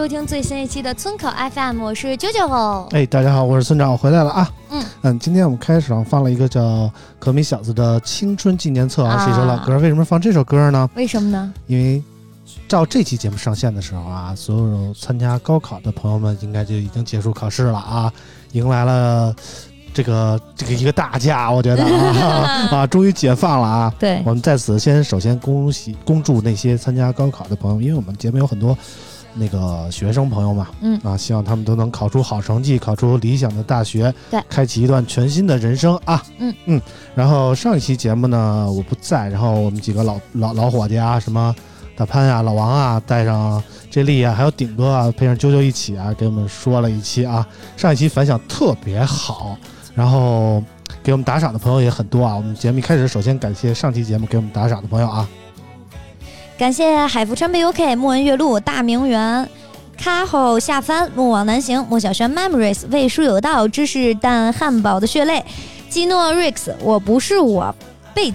收听最新一期的村口 FM，我是九九。哎，大家好，我是村长，我回来了啊。嗯嗯，今天我们开始啊放了一个叫《可米小子》的青春纪念册啊，啊是一首老歌。为什么放这首歌呢？为什么呢？因为照这期节目上线的时候啊，所有参加高考的朋友们应该就已经结束考试了啊，迎来了这个这个一个大假，我觉得啊 啊，终于解放了啊！对我们在此先首先恭喜恭祝那些参加高考的朋友，因为我们节目有很多那个学生朋友嘛，嗯啊，希望他们都能考出好成绩，考出理想的大学，对开启一段全新的人生啊！嗯嗯，然后上一期节目呢我不在，然后我们几个老老老伙计啊，什么大潘啊、老王啊，带上 J 莉啊，还有顶哥啊，配上啾啾一起啊，给我们说了一期啊，上一期反响特别好，然后。给我们打赏的朋友也很多啊！我们节目一开始，首先感谢上期节目给我们打赏的朋友啊，感谢海福川贝 UK、莫文月露、大明园、卡后下帆、莫往南行、莫小轩 Memories、魏书有道、芝士蛋汉堡的血泪、基诺 Rix、我不是我、beat。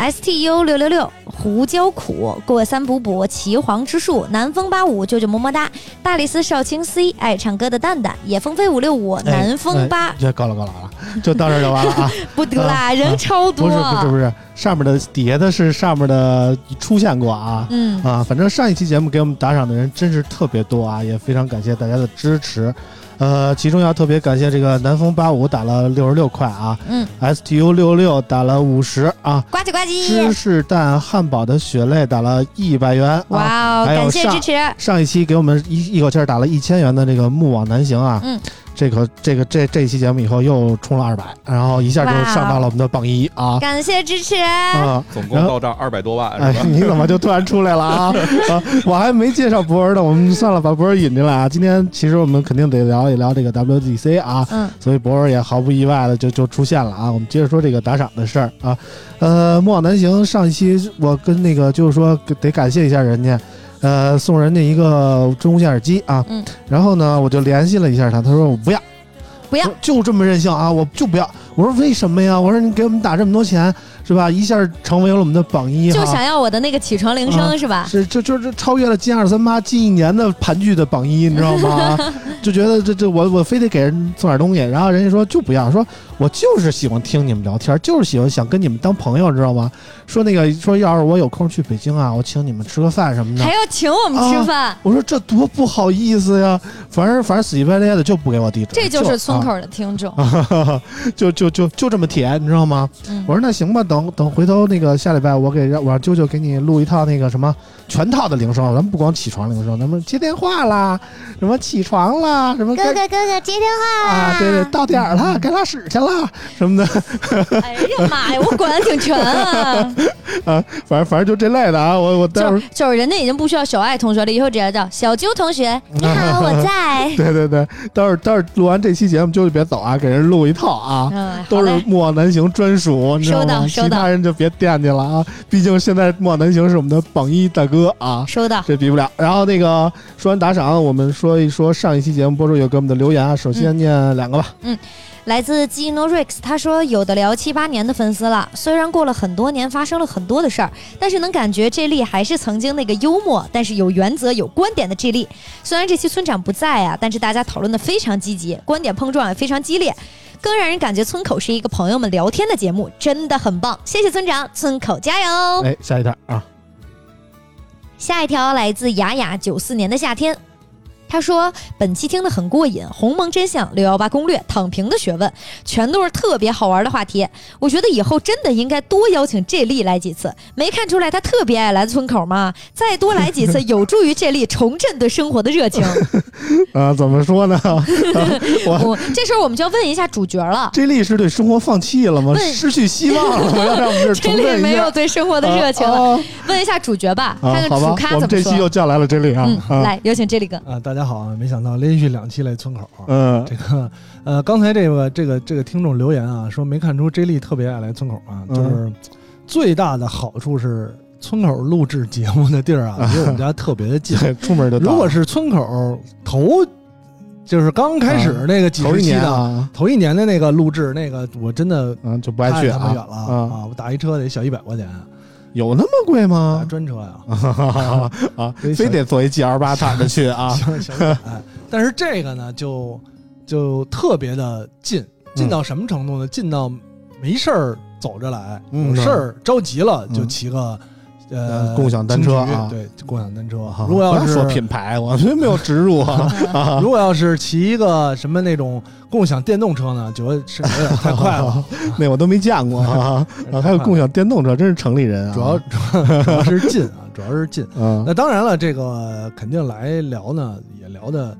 STU 六六六胡椒苦过三补补岐黄之术南风八五舅舅么么哒大理寺少卿 C 爱唱歌的蛋蛋野风飞五六五南风八够了够了啊，就到这儿就完了啊！不得啦，人超多。不是不是不是，上面的底下的是上面的出现过啊。嗯，啊，反正上一期节目给我们打赏的人真是特别多啊，也非常感谢大家的支持。呃，其中要特别感谢这个南风八五打了六十六块啊，嗯，STU 六六打了五十啊，呱唧呱芝唧，士蛋汉堡的血泪打了一百元啊。哇哦，感谢支持。上一期给我们一一口气打了一千元的这个木网南行啊，嗯，这个这个这这期节目以后又冲了二百，然后一下就上到了我们的榜一啊感谢支持，啊！总共到账二百多万哎？你怎么就突然出来了啊？啊，我还没介绍博儿呢，我们算了，把博儿引进来啊。今天其实我们肯定得聊一聊这个 WGC 啊，嗯，所以博儿也毫不意外的就就出现了啊。我们接着说这个打赏的事儿啊，呃，莫往南行上一期我跟那个就是说得感谢一下人家，呃，送人家一个真无线耳机啊，嗯，然后呢我就联系了一下他，他说我不要，不要就这么任性啊，我就不要。我说为什么呀？我说你给我们打这么多钱是吧？一下成为了我们的榜一，就想要我的那个起床铃声啊是吧？是，就就是超越了金二三八近一年的盘踞的榜一，你知道吗？就觉得这这我我非得给人送点东西，然后人家说就不要，说我就是喜欢听你们聊天，就是喜欢想跟你们当朋友，知道吗？说那个说要是我有空去北京啊，我请你们吃个饭什么的还。要请我们吃饭，我说这多不好意思呀，反正反正死乞白赖的就不给我地址，这就是村啊口的听众。就就就就这么铁，你知道吗？嗯我说那行吧，等等回头那个下礼拜我给让我让啾啾给你录一套那个什么全套的铃声，咱们不光起床铃声，咱们接电话啦，什么起床啦，什么哥哥哥哥接电话啊，对对，到点儿了，该拉屎去了什么的哎呀妈呀，我管的挺全啊！啊，反正反正就这类的啊，我我待会儿就是人家已经不需要小爱同学了，以后直接叫小啾同学，你好，我在。对对对，待会儿待会儿录完这期节目，啾啾别走啊，给人录一套啊。嗯，都是，莫往南行专属，收到？收到其他人就别惦记了啊！毕竟现在莫往南行是我们的榜一大哥啊。收到。这比不了。然后那个说完打赏，我们说一说上一期节目播出有给我们的留言啊。首先念两个吧。嗯来自 Gino Rex，他说有的聊七八年的粉丝了，虽然过了很多年，发生了很多的事儿，但是能感觉 J 莉还是曾经那个幽默，但是有原则、有观点的 J 莉。虽然这期村长不在啊，但是大家讨论的非常积极，观点碰撞也非常激烈，更让人感觉村口是一个朋友们聊天的节目，真的很棒。谢谢村长，村口加油！哎，下一条啊，下一条来自雅雅九四年的夏天。他说：“本期听得很过瘾，鸿蒙真相、六幺八攻略、躺平的学问，全都是特别好玩的话题。我觉得以后真的应该多邀请这丽来几次。没看出来他特别爱来村口吗？再多来几次，有助于这丽重振对生活的热情。啊，怎么说呢？我我这时候我们就要问一下主角了。这力是对生活放弃了吗？问失去希望了吗？要让我们这儿这丽重振一下没有对生活的热情了。啊问一下主角吧，啊看看主咖我们这怎么说。期又叫来了这里啊，嗯，啊，来有请这里哥。啊，大家好啊！没想到连续两期来村口啊。嗯这个呃，刚才这个这个这个听众留言啊，说没看出 J 莉特别爱来村口啊，嗯就是最大的好处是村口录制节目的地儿啊，离我们家特别的近。对，出门就到如果是村口头，就是刚开始那个几十期的、啊，头一年的那个录制，那个我真的嗯，就不爱去啊太他妈远了啊，啊！我打一车得小一百块钱，有那么贵打吗？专车呀，啊，非得坐一 G L 八躺着去啊？小小一百。但是这个呢，就就特别的近，近到什么程度呢？近到没事儿走着来，嗯有事儿着急了嗯就骑个。呃，呃共享单车啊对，共享单车哈。如果要是说品牌，我们没有植入啊。啊如果要是骑一个什么那种共享电动车呢，觉得是有点太快了。那我都没见过啊。啊，还有共享电动车，真是城里人啊。主要主要主要是近啊，主要是近。嗯那当然了，这个肯定来聊呢，也聊的，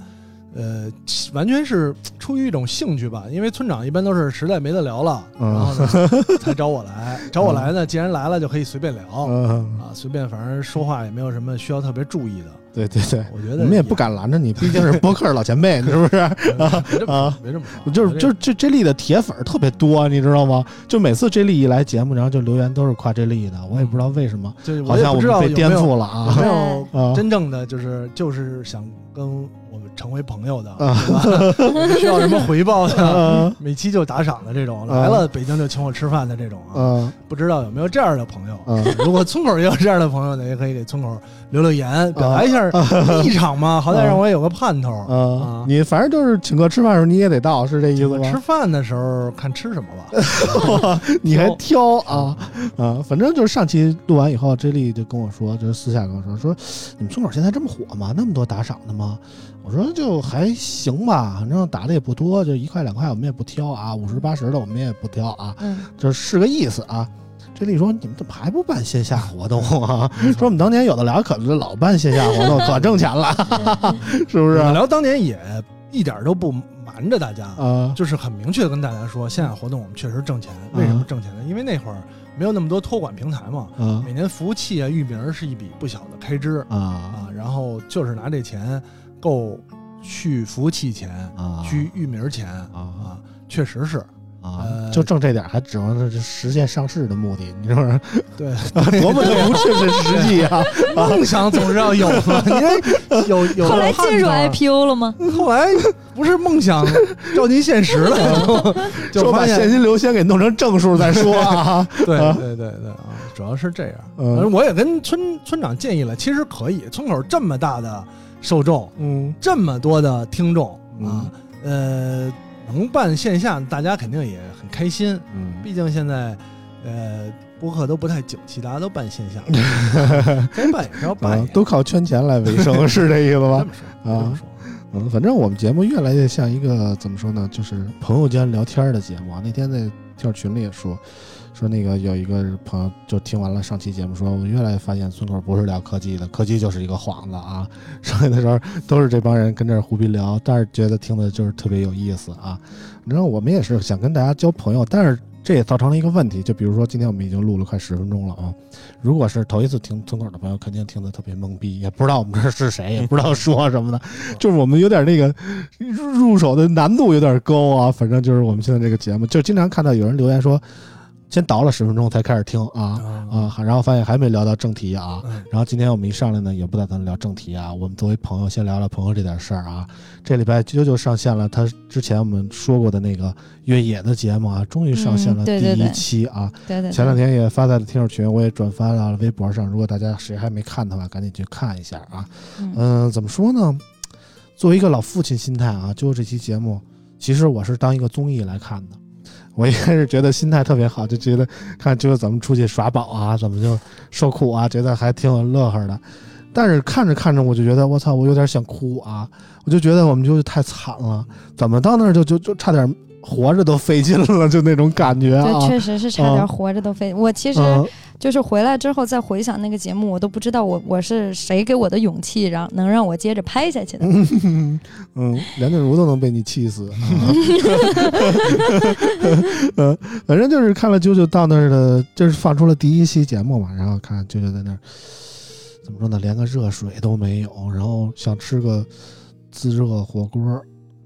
呃，完全是出于一种兴趣吧。因为村长一般都是实在没得聊了，嗯然后呢才找我来。找我来呢，既然来了，就可以随便聊 嗯，啊，随便，反正说话也没有什么需要特别注意的。对对对，我觉得我们也不敢拦着你，毕竟是播客老前辈，是不是？啊啊说，别这么说，就是别就是这 J 莉的铁粉特别多，你知道吗？就每次 J 莉一来节目，然后就留言都是夸 J 莉的，我也不知道为什么，就是好像我们被颠覆了啊没啊有真正的就是就是想跟成为朋友的，啊对吧？需要什么回报的？啊每期就打赏的这种，来了北京就请我吃饭的这种啊，嗯不知道有没有这样的朋友？嗯如果村口也有这样的朋友呢，也可以给村口留留言，表达一下立场嘛，好歹让我也有个盼头。嗯啊，你反正就是请客吃饭的时候你也得到，是这意思吗吃？饭的时候看吃什么吧。你还挑啊啊！反正就是上期录完以后，J 莉就跟我说，就是私下跟我说，说你们村口现在这么火吗？那么多打赏的吗？我说就还行吧，反正打的也不多，就一块两块我们也不挑啊，五十八十的我们也不挑啊，嗯，就是个意思啊。这丽说：“你们怎么还不办线下活动啊？说我们当年有的聊可是老办线下活动，可挣钱了，是不是？我聊当年也一点都不瞒着大家，啊就是很明确的跟大家说，线下活动我们确实挣钱。嗯为什么挣钱呢？因为那会儿没有那么多托管平台嘛，啊每年服务器啊、域名是一笔不小的开支啊啊，然后就是拿这钱够去服务器钱、啊！去域名钱啊啊，确实是啊！呃就挣这点，还指望着实现上市的目的，你说说对。多么的不切实实际啊！梦想总是要有的，因为有有后来进入 IPO 了吗？后来不是梦想照进现实了，就把现现金流先给弄成正数再说啊！对啊对对对啊，主要是这样。嗯反正我也跟村村长建议了，其实可以，村口这么大的受众，嗯这么多的听众啊嗯，呃，能办线下，大家肯定也很开心。嗯毕竟现在，呃，播客都不太景气，大家都办线下，该办也是要办啊，都靠圈钱来维生，是这意思这吧？么说，这么说。嗯，反正我们节目越来越像一个怎么说呢，就是朋友间聊天的节目啊。那天在跳群里也说，说那个有一个朋友就听完了上期节目，说我们越来越发现村口不是聊科技的，科技就是一个幌子啊。上来的时候都是这帮人跟这儿胡逼聊，但是觉得听的就是特别有意思啊。然后我们也是想跟大家交朋友，但是这也造成了一个问题，就比如说今天我们已经录了快十分钟了啊。如果是头一次听村口的朋友，肯定听得特别懵逼，也不知道我们这是谁，也不知道说什么的，就是我们有点那个入手的难度有点高啊。反正就是我们现在这个节目，就经常看到有人留言说。先倒了十分钟才开始听啊啊，然后发现还没聊到正题啊。嗯然后今天我们一上来呢，也不打算聊正题啊，我们作为朋友先聊聊朋友这点事儿啊。这礼拜啾啾上线了，他之前我们说过的那个越野的节目啊，终于上线了第一嗯对对对期啊。对对，前两天也发在了听友群，我也转发到了微博上。如果大家谁还没看的话，赶紧去看一下啊。嗯嗯、怎么说呢？作为一个老父亲心态啊，就这期节目，其实我是当一个综艺来看的。我一开始觉得心态特别好，就觉得看就是怎么出去耍宝啊，怎么就受苦啊，觉得还挺有乐呵的。但是看着看着，我就觉得我操，我有点想哭啊！我就觉得我们就是太惨了，怎么到那儿就就就差点活着都费劲了，就那种感觉啊。这确实是差点活着都费。我其实嗯就是回来之后再回想那个节目，我都不知道我我是谁给我的勇气，让能让我接着拍下去的。嗯，梁静茹都能被你气死。啊 呃，反正就是看了啾啾到那儿的，就是放出了第一期节目嘛，然后看啾啾在那儿，怎么说呢，连个热水都没有，然后想吃个自热火锅，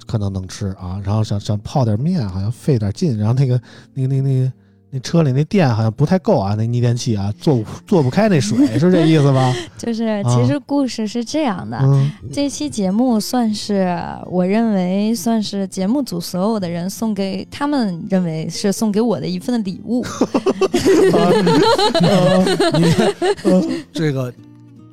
可能能吃啊，然后想想泡点面，好像费点劲，然后那个那个那个那个。那车里那电好像不太够啊，那逆电器啊，做做不开那水，是这意思吧？就是其实故事是这样的，嗯这期节目算是我认为算是节目组所有的人送给他们认为是送给我的一份礼物。这个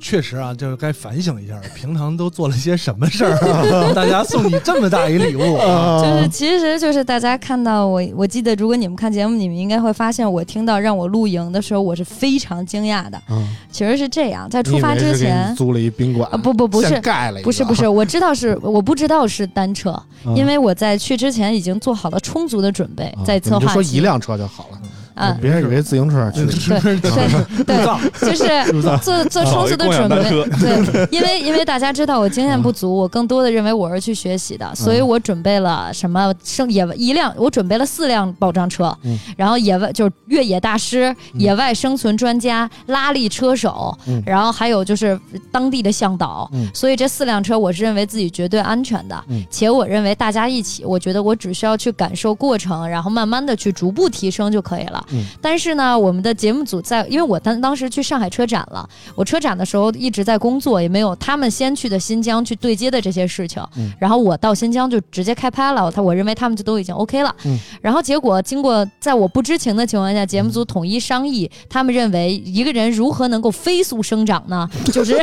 确实啊，就是该反省一下，平常都做了些什么事儿，大家送你这么大一礼物啊！就是其实就是大家看到我，我记得如果你们看节目，你们应该会发现我听到让我露营的时候，我是非常惊讶的。嗯，其实是这样，在出发之前。租了一宾馆啊不不不是盖了一个，不是不是，我知道是 我不知道是单车，嗯，因为我在去之前已经做好了充足的准备，啊在策划就说一辆车就好了，啊，别人以为自行车去对 对对，就是做做充足的准备。对，因为因为大家知道我经验不足，我更多的认为我是去学习的，所以我准备了什么生野外一辆，我准备了四辆保障车嗯，然后野外就是越野大师、野外生存专家、拉力车手嗯，然后还有就是当地的向导嗯，所以这四辆车我是认为自己绝对安全的嗯，且我认为大家一起，我觉得我只需要去感受过程，然后慢慢的去逐步提升就可以了。嗯但是呢，我们的节目组在，因为我当当时去上海车展了，我车展的时候一直在工作，也没有他们先去的新疆去对接的这些事情。嗯然后我到新疆就直接开拍了，他我认为他们就都已经 OK 了。嗯然后结果经过在我不知情的情况下，节目组统一商议，他们认为一个人如何能够飞速生长呢？就是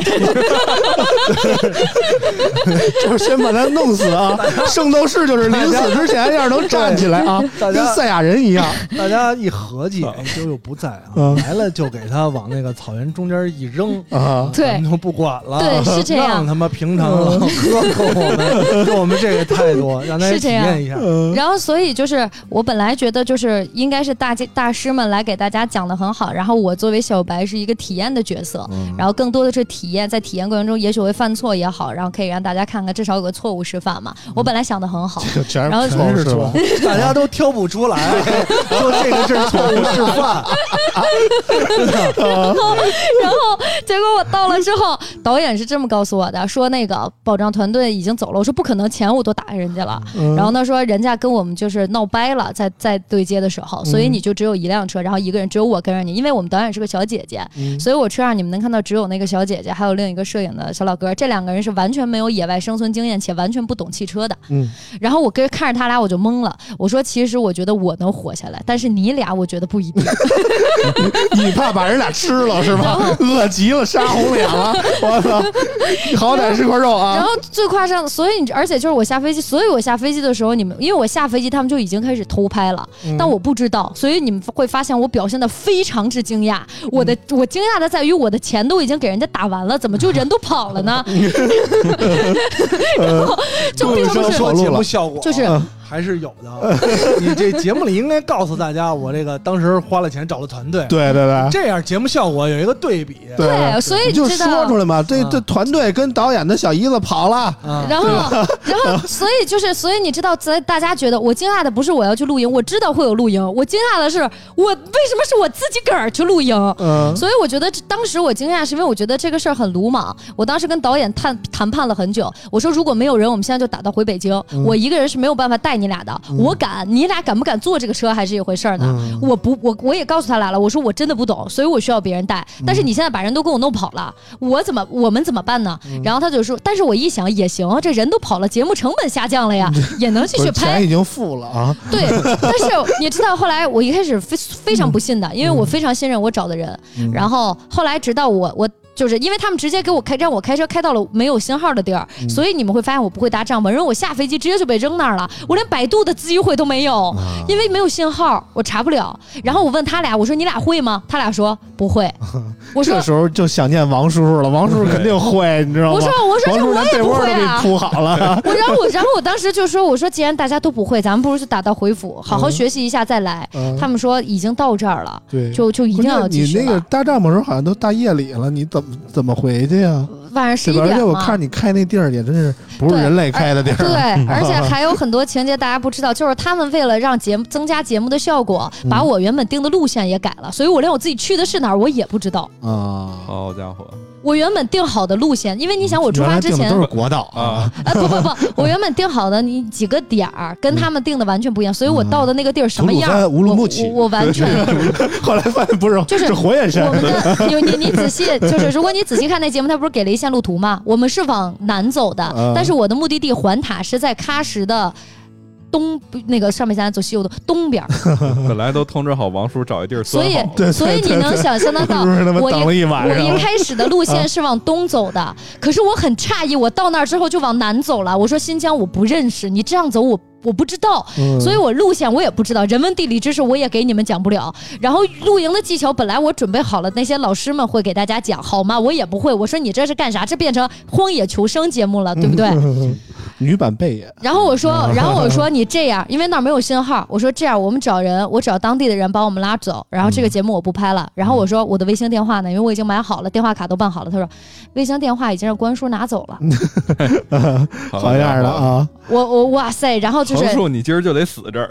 就是先把他弄死啊！圣斗士就是临死之前要是能站起来啊，跟赛亚人一样。大家一合计，哎，啾啾不在啊，嗯来了就给他往那个草原中间一扔。啊，对咱们就不管了，对是这样让他妈平常老喝跟我们跟我们这个态度，让他体验一下。嗯然后，所以就是我本来觉得就是应该是大家大师们来给大家讲的很好，然后我作为小白是一个体验的角色，嗯然后更多的是体验，在体验过程中也许会犯错也好，然后可以让大家看看至少有个错误示范嘛。我本来想的很好，然后大家都挑不出来，说这个是错误示范。然后结果我到了之后，导演是这么告诉我的，说那个保障团队已经走了，我说不可能，钱我都打给人家了。嗯然后他说人家跟我们就是闹掰了，在在对接的时候，所以你就只有一辆车，然后一个人只有我跟着你，因为我们导演是个小姐姐，嗯所以我车上你们能看到只有那个小姐姐，还有另一个摄影的小老哥，这两个人是完全没有野外生存经验且完全不懂汽车的。嗯，然后我跟看着他俩我就懵了，我说其实我觉得我能活下来，但是你俩我觉得不一定。你怕把人俩吃了是吧？饿极了，杀红脸了，我操！好歹是块肉啊然啊！后最夸张的，所以你而且就是我下飞机，所以我下飞机的时候，你们因为我下飞机，他们就已经开始偷拍了，嗯但我不知道，所以你们会发现我表现的非常之惊讶。我的我惊讶的在于我的钱都已经给人家打完了，怎么就人都跑了呢？然后就并不是路上跑路说节目效果就是还是有的。你这节目里应该告诉大家，我这个当时花了钱找了团队，对对对。这样节目效果有一个对比。对对，所以你就知道。说出来嘛，这啊这团队跟导演的小姨子跑了，嗯，然后，然后，所以就是，所以你知道，在大家觉得我惊讶的不是我要去露营，我知道会有露营，我惊讶的是我为什么是我自己个儿去露营。嗯。所以我觉得当时我惊讶，是因为我觉得这个事儿很鲁莽。我当时跟导演谈谈判了很久，我说如果没有人，我们现在就打道回北京，我一个人是没有办法带你你俩的，嗯我敢，你俩敢不敢坐这个车还是一回事儿呢。嗯我不，我我也告诉他俩了，我说我真的不懂，所以我需要别人带。但是你现在把人都给我弄跑了，我怎么我们怎么办呢？嗯然后他就说，但是我一想也行，这人都跑了，节目成本下降了呀，也能继续 拍钱。已经付了啊，对，但是你知道后来我一开始非非常不信的，因为我非常信任我找的人，嗯然后后来直到我我。就是因为他们直接给我开让我开车开到了没有信号的地儿，嗯所以你们会发现我不会搭帐篷，因为我下飞机直接就被扔那儿了，我连百度的机会都没有，啊因为没有信号，我查不了。然后我问他俩，我说你俩会吗？他俩说不会。我说这时候就想念王叔叔了，王叔叔肯定会，你知道吗？我说我说这我也不会啊你。铺好了，我然后我然后我当时就说我说既然大家都不会，咱们不如就打道回府，好好学习一下再来。嗯他们说已经到这儿了，对，就就一定要。你那个搭帐篷时候好像都大夜里了，你怎么怎么回去呀？晚上十点而。且我看你开那地儿也真是不是人类开的地儿，对，而且还有很多情节大家不知道，就是他们为了让节目增加节目的效果，嗯把我原本定的路线也改了，所以我连我自己去的是哪儿我也不知道。啊。好家伙我原本定好的路线，因为你想我出发之前都是国道啊！哎，不不不，我原本定好的你几个点儿跟他们定的完全不一样，所以我到的那个地儿什么样乌鲁木齐我我完全。后来发现不是，就是是火焰山我。们的你你你仔细就是，如果你仔细看那节目，他不是给了一线路图吗？我们是往南走的，嗯但是我的目的地环塔是在喀什的东那个上面咱走西游的东边儿，本来都通知好王叔找一地儿所以所以你能想象得到，我一我？一开始的路线是往东走的，可是我很诧异，我到那儿之后就往南走了。我说新疆我不认识，你这样走我我不知道，嗯所以我路线我也不知道，人文地理知识我也给你们讲不了。然后露营的技巧本来我准备好了，那些老师们会给大家讲，好吗？我也不会。我说你这是干啥？这变成荒野求生节目了，对不对？女版贝爷，然后我说，然后我说你这样，因为那儿没有信号，我说这样，我们找人，我找当地的人把我们拉走，然后这个节目我不拍了。然后我说我的卫星电话呢，因为我已经买好了，电话卡都办好了。他说卫星电话已经让关叔拿走了。好样的啊！我我哇塞，然后就是横竖你今儿就得死这儿。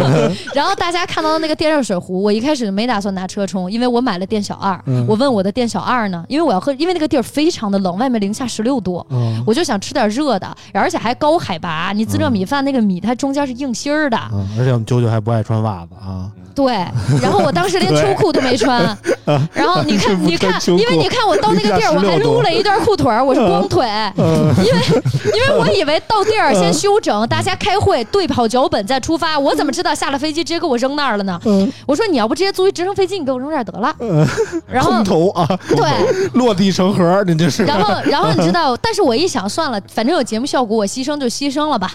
然后大家看到的那个电热水壶，我一开始没打算拿车充，因为我买了电小二。嗯。我问我的电小二呢，因为我要喝，因为那个地儿非常的冷，外面零下十六度，嗯。我就想吃点热的，而且还高海拔，你自热米饭那个米它中间是硬芯儿的，嗯，而且我们九九还不爱穿袜子啊，对。然后我当时连秋裤都没穿，然后你看，你看因为你看我到那个地儿，我还撸了一段裤腿儿，我是光腿，嗯因为因为我以为到地儿先休整，大家开会对好脚本再出发，我怎么知道下了飞机直接给我扔那儿了呢？嗯我说你要不直接租一直升飞机，你给我扔这儿得了。然后空投啊，对，落地成盒，你这是。然后然后你知道，但是我一想算了，反正有节目效果，我牺牲就牺牲了吧。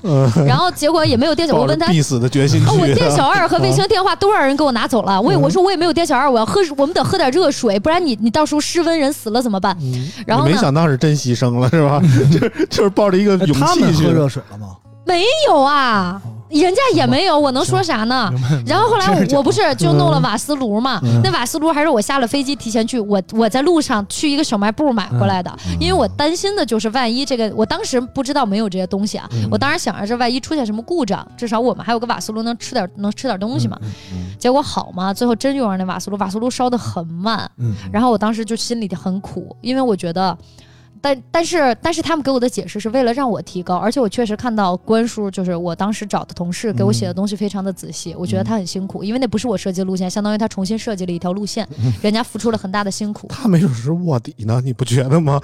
然后结果也没有店小，我抱着问他。必死的决心哦，我店小啊。二和卫星电话都让人给我拿走了。我也我说我也没有店小二，我要喝，我们得喝点热水，不然你你到时候失温人死了怎么办？然后没，想到是真牺牲了是吧？就是就是抱着一个哎勇气去他们喝。热水了吗？没有啊，人家也没有，我能说啥呢？然后后来我不是就弄了瓦斯炉嘛？那瓦斯炉还是我下了飞机提前去，我我在路上去一个小卖部买回来的，因为我担心的就是万一这个，我当时不知道没有这些东西啊，我当时想着这万一出现什么故障，至少我们还有个瓦斯炉能吃点能吃点东西嘛。结果好嘛，最后真用上那瓦斯炉，瓦斯炉烧的很慢，嗯，然后我当时就心里很苦，因为我觉得。但但是但是他们给我的解释是为了让我提高，而且我确实看到关叔就是我当时找的同事给我写的东西非常的仔细，我觉得他很辛苦，因为那不是我设计的路线，相当于他重新设计了一条路线，人家付出了很大的辛苦，他没准是卧底呢，你不觉得吗？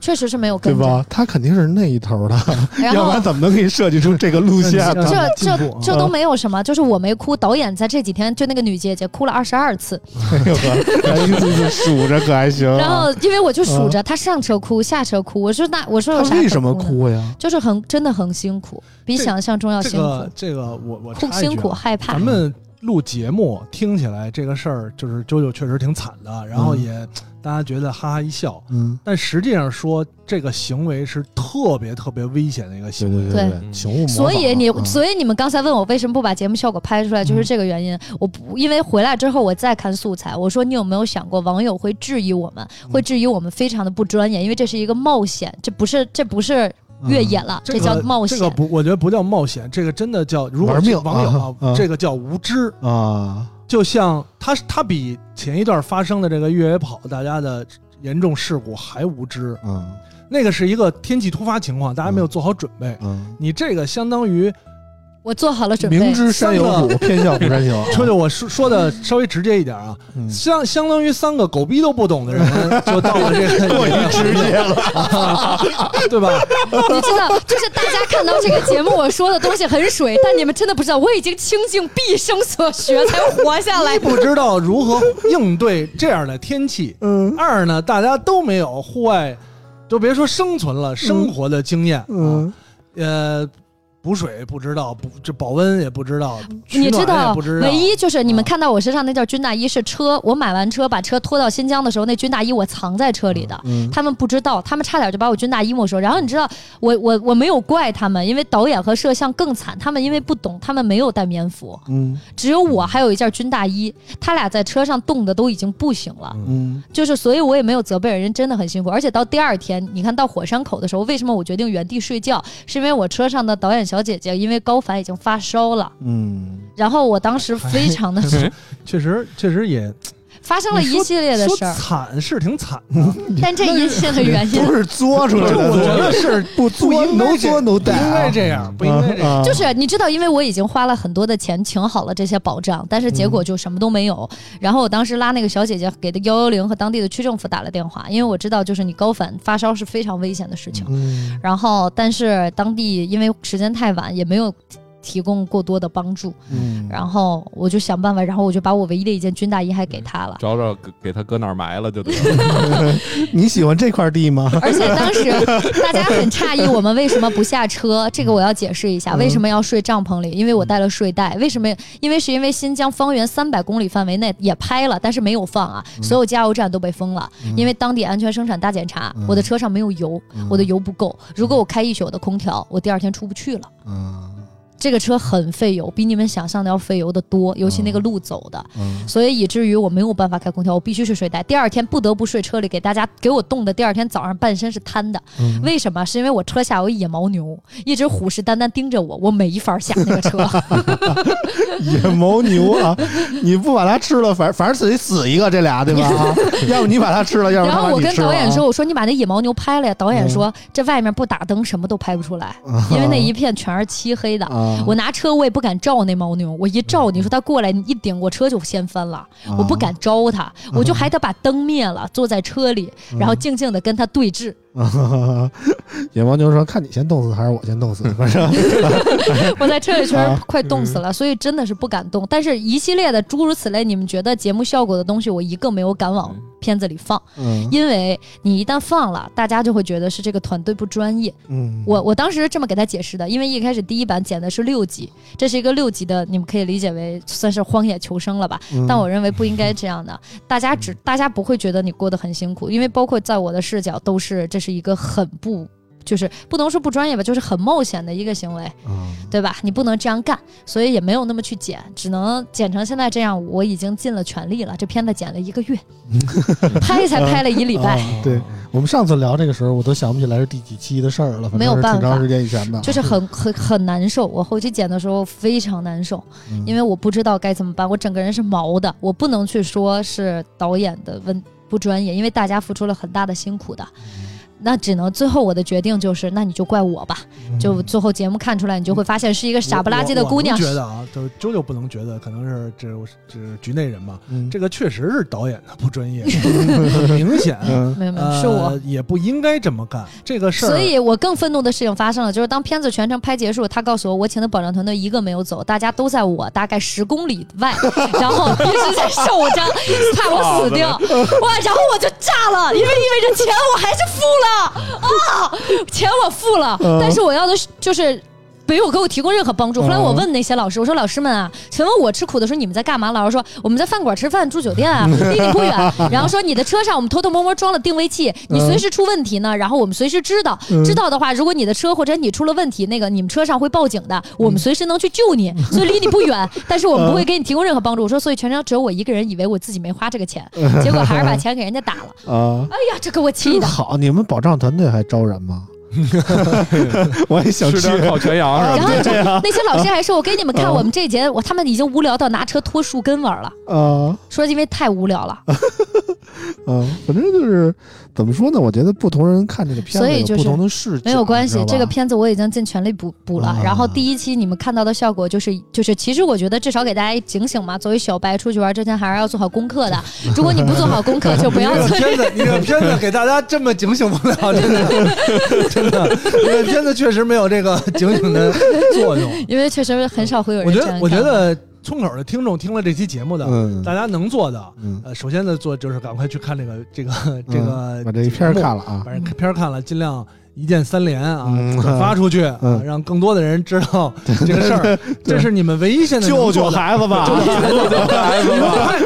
确实是没有 跟。对吧？他肯定是那一头的，要不然怎么能给你设计出这个路线呢？这这这都没有什么，就是我没哭，导演在这几天就那个女姐姐哭了二十二次，哎呦呵，还一次次数着可还行啊。然后因为我就数着她上车哭下车哭，我说那我说有啥他为什么？哭呀？就是很真的很辛苦，比想象中要辛苦，个这个我我哭辛苦害怕咱。们录节目听起来这个事儿就是啾啾确实挺惨的，然后嗯。也大家觉得哈哈一笑，嗯，但实际上说这个行为是特别特别危险的一个行为。对对对，请勿模仿。所以你，嗯。所以你们刚才问我为什么不把节目效果拍出来，就是这个原因。我不因为回来之后我再看素材，我说你有没有想过网友会质疑我们，会质疑我们非常的不专业，因为这是一个冒险，这不是这不是越野了，这个叫冒险。这个不，我觉得不叫冒险，这个真的叫如果是玩命网友啊啊这个叫无知。啊，就像他他比前一段发生的这个越野跑大家的严重事故还无知，嗯那个是一个天气突发情况，大家没有做好准备。嗯你这个相当于我做好了准备明。知山有虎，偏向虎山行。说的我说说的稍微直接一点啊，嗯相相当于三个狗逼都不懂的人就到了这个 过于直接了，对吧？你知道，就是大家看到这个节目，我说的东西很水，但你们真的不知道，我已经倾尽毕生所学才活下来。不知道如何应对这样的天气。嗯二呢，大家都没有户外，就别说生存了，生活的经验啊。嗯呃，补水不知道，不这保温也不知道，你知道。唯一就是你们啊看到我身上那件军大衣是车，我买完车把车拖到新疆的时候，那军大衣我藏在车里的。嗯他们不知道，他们差点就把我军大衣没收。然后你知道，我我我没有怪他们，因为导演和摄像更惨，他们因为不懂，他们没有带棉服，嗯只有我还有一件军大衣，他俩在车上冻的都已经不行了。嗯就是，所以我也没有责备人，人真的很辛苦。而且到第二天，你看到火山口的时候，为什么我决定原地睡觉？是因为我车上的导演小姐姐因为高反已经发烧了，嗯，然后我当时非常的 确实确实也发生了一系列的事儿，惨是挺惨的，但这一切的原因都是作出来的。我觉得是 不作不应该，no 作能带不应该啊。这样，不应该这样。啊就是你知道，因为我已经花了很多的钱请好了这些保障，但是结果就什么都没有。然后我当时拉那个小姐姐给的幺幺零和当地的区政府打了电话，因为我知道就是你高反发烧是非常危险的事情。嗯然后但是当地因为时间太晚，也没有提供过多的帮助。嗯，然后我就想办法，然后我就把我唯一的一件军大衣还给他了。找找给给他搁哪儿埋了就得了。你喜欢这块地吗？而且当时大家很诧异，我们为什么不下车？这个我要解释一下，为什么要睡帐篷里？因为我带了睡袋。为什么？因为是因为新疆方圆三百公里范围内也拍了，但是没有放啊，所有加油站都被封了，因为当地安全生产大检查。我的车上没有油，我的油不够。如果我开一宿的空调，我第二天出不去了。嗯这个车很费油，比你们想象的要费油的多，尤其那个路走的，嗯所以以至于我没有办法开空调，我必须睡睡袋。第二天不得不睡车里，给大家给我冻的，第二天早上半身是瘫的。嗯为什么？是因为我车下有野牦牛，一直虎视眈眈盯着我，我没法下那个车。野牦牛啊！你不把它吃了，反反正自己死一个，这俩对吧？啊 要不你把它吃了，要不然后我跟。导演说：“我说你把那野牦牛拍了呀。”导演说：“这外面不打灯，什么都拍不出来，因为那一片全是漆黑的。啊，我拿车我也不敢照那牦牛，我一照，你说他过来，你一顶我车就掀翻了，我不敢招他，我就还得把灯灭了，坐在车里，然后静静的跟他对峙。野牦牛说：“看你先冻死还是我先冻死？反正 我在车里确啊实快冻死了，所以真的是不敢动。但是一系列的诸如此类，你们觉得节目效果的东西，我一个没有敢往片子里放，嗯因为你一旦放了，大家就会觉得是这个团队不专业。嗯，我我当时是这么给他解释的，因为一开始第一版剪的是六集，这是一个六集的，你们可以理解为算是荒野求生了吧？嗯但我认为不应该这样的，大家只大家不会觉得你过得很辛苦，因为包括在我的视角都是这是一个很不。就是不能说不专业吧，就是很冒险的一个行为，嗯对吧？你不能这样干，所以也没有那么去剪，只能剪成现在这样。我已经尽了全力了，这片子剪了一个月，拍才拍了一礼拜，啊对我们上次聊这个时候，我都想不起来是第几期的事儿了，反正没有办法是挺长时间以前的，就是很很很难受。我后期剪的时候非常难受，嗯因为我不知道该怎么办，我整个人是毛的，我不能去说是导演的问不专业，因为大家付出了很大的辛苦的。那只能最后我的决定就是，那你就怪我吧。就最后节目看出来，你就会发现是一个傻不拉几的姑娘我。我觉得啊，就啾啾不能觉得，可能是这这局内人吧。嗯这个确实是导演的不专业，很 明显。嗯没有没有，呃，是我。也不应该这么干。这个事儿，所以我更愤怒的事情发生了，就是当片子全程拍结束，他告诉我我请的保障团队一个没有走，大家都在我大概十公里外，然后一直在受伤，怕我死掉。哇！然后我就炸了，因为意味着钱我还是付了啊，钱我付了，但是我要的是就是。没有给我提供任何帮助。后来我问那些老师，我说：“老师们啊，请问我吃苦的时候你们在干嘛？”老师说：“我们在饭馆吃饭，住酒店啊，离你不远。”然后说：“你的车上我们偷偷摸摸装了定位器，你随时出问题呢，然后我们随时知道。知道的话，如果你的车或者你出了问题，那个你们车上会报警的，我们随时能去救你。所以离你不远，但是我们不会给你提供任何帮助。”我说：“所以全程只有我一个人以为我自己没花这个钱，结果还是把钱给人家打了。啊，哎呀，这给我气的。好！你们保障团队还招人吗？我也想去吃点烤全羊是然吧？后那些老师还说：“我给你们看，我们这节我他们已经无聊到拿车拖树根玩了。”啊，说因为太无聊了，嗯，反正就是怎么说呢？我觉得不同人看这个片子所以就是不同的视角，没有关系这个片子我已经尽全力补补了。啊然后第一期你们看到的效果就是就是，其实我觉得至少给大家一警醒嘛。作为小白出去玩之前还是要做好功课的。如果你不做好功课，就不要做。你这个片子给大家这么警醒不了，真的，真片子确实没有这个警醒的作用。因为确实很少会有人我觉得。我觉得村口的听众听了这期节目的，嗯大家能做的，嗯，呃，首先呢做就是赶快去看这个这个这个把这一片儿看了啊，把这片儿看了，尽量一键三连啊，嗯。转发出去啊嗯，让更多的人知道 这个事儿。这是你们唯一现在能救救做的。孩子吧，救救孩子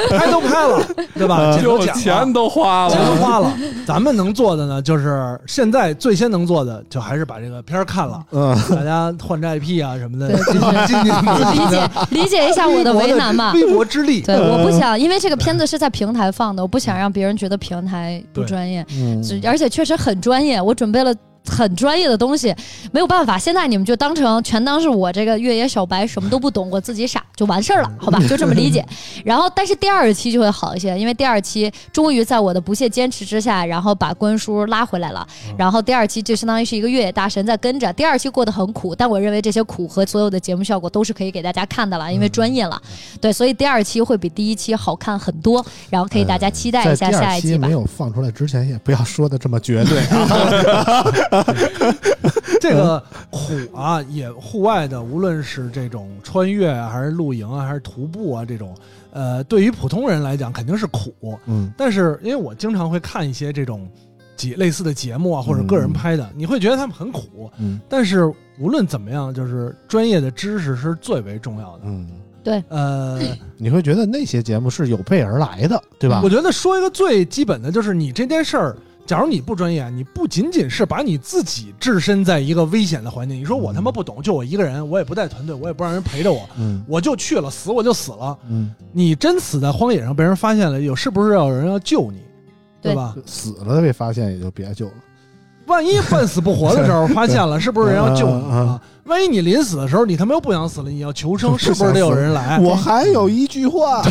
拍拍都拍了，对吧？钱都就讲了。钱都花钱了，都花了，咱们能做的呢，就是现在最先能做的，就还是把这个片儿看了，嗯，大家换这 IP 啊什么的理解理解一下我的为难吧。微薄之力。对，我不想，因为这个片子是在平台放的，我不想让别人觉得平台不专业，嗯。只而且确实很专业，我准备了。很专业的东西，没有办法。现在你们就当成全当是我这个越野小白，什么都不懂，我自己傻就完事儿了，好吧？就这么理解。然后，但是第二期就会好一些，因为第二期终于在我的不懈坚持之下，然后把关叔拉回来了。然后第二期就相当于是一个越野大神在跟着。第二期过得很苦，但我认为这些苦和所有的节目效果都是可以给大家看的了，因为专业了。对，所以第二期会比第一期好看很多，然后可以大家期待一下下一期吧没。有放出来之前，也不要说的这么绝对啊。这个苦啊，也户外的，无论是这种穿越啊，还是露营啊，还是徒步啊，这种，呃，对于普通人来讲肯定是苦。嗯但是因为我经常会看一些这种节类似的节目啊，或者个人拍的，你会觉得他们很苦。嗯但是无论怎么样，就是专业的知识是最为重要的。嗯，对呃，你会觉得那些节目是有备而来的，对吧我？觉得说一个最基本的，就是你这件事儿，假如你不专业，你不仅仅是把你自己置身在一个危险的环境，你说我他妈不懂，就我一个人，我也不带团队，我也不让人陪着我，嗯我就去了，死我就死了。嗯，你真死在荒野上被人发现了，有是不是要有人要救你，对对吧？死了被发现也就别救了。万一半死不活的时候发现了，是不是人要救你 啊？万一你临死的时候你他妈又不想死了，你要求生，是不是得有人来？我还有一句话，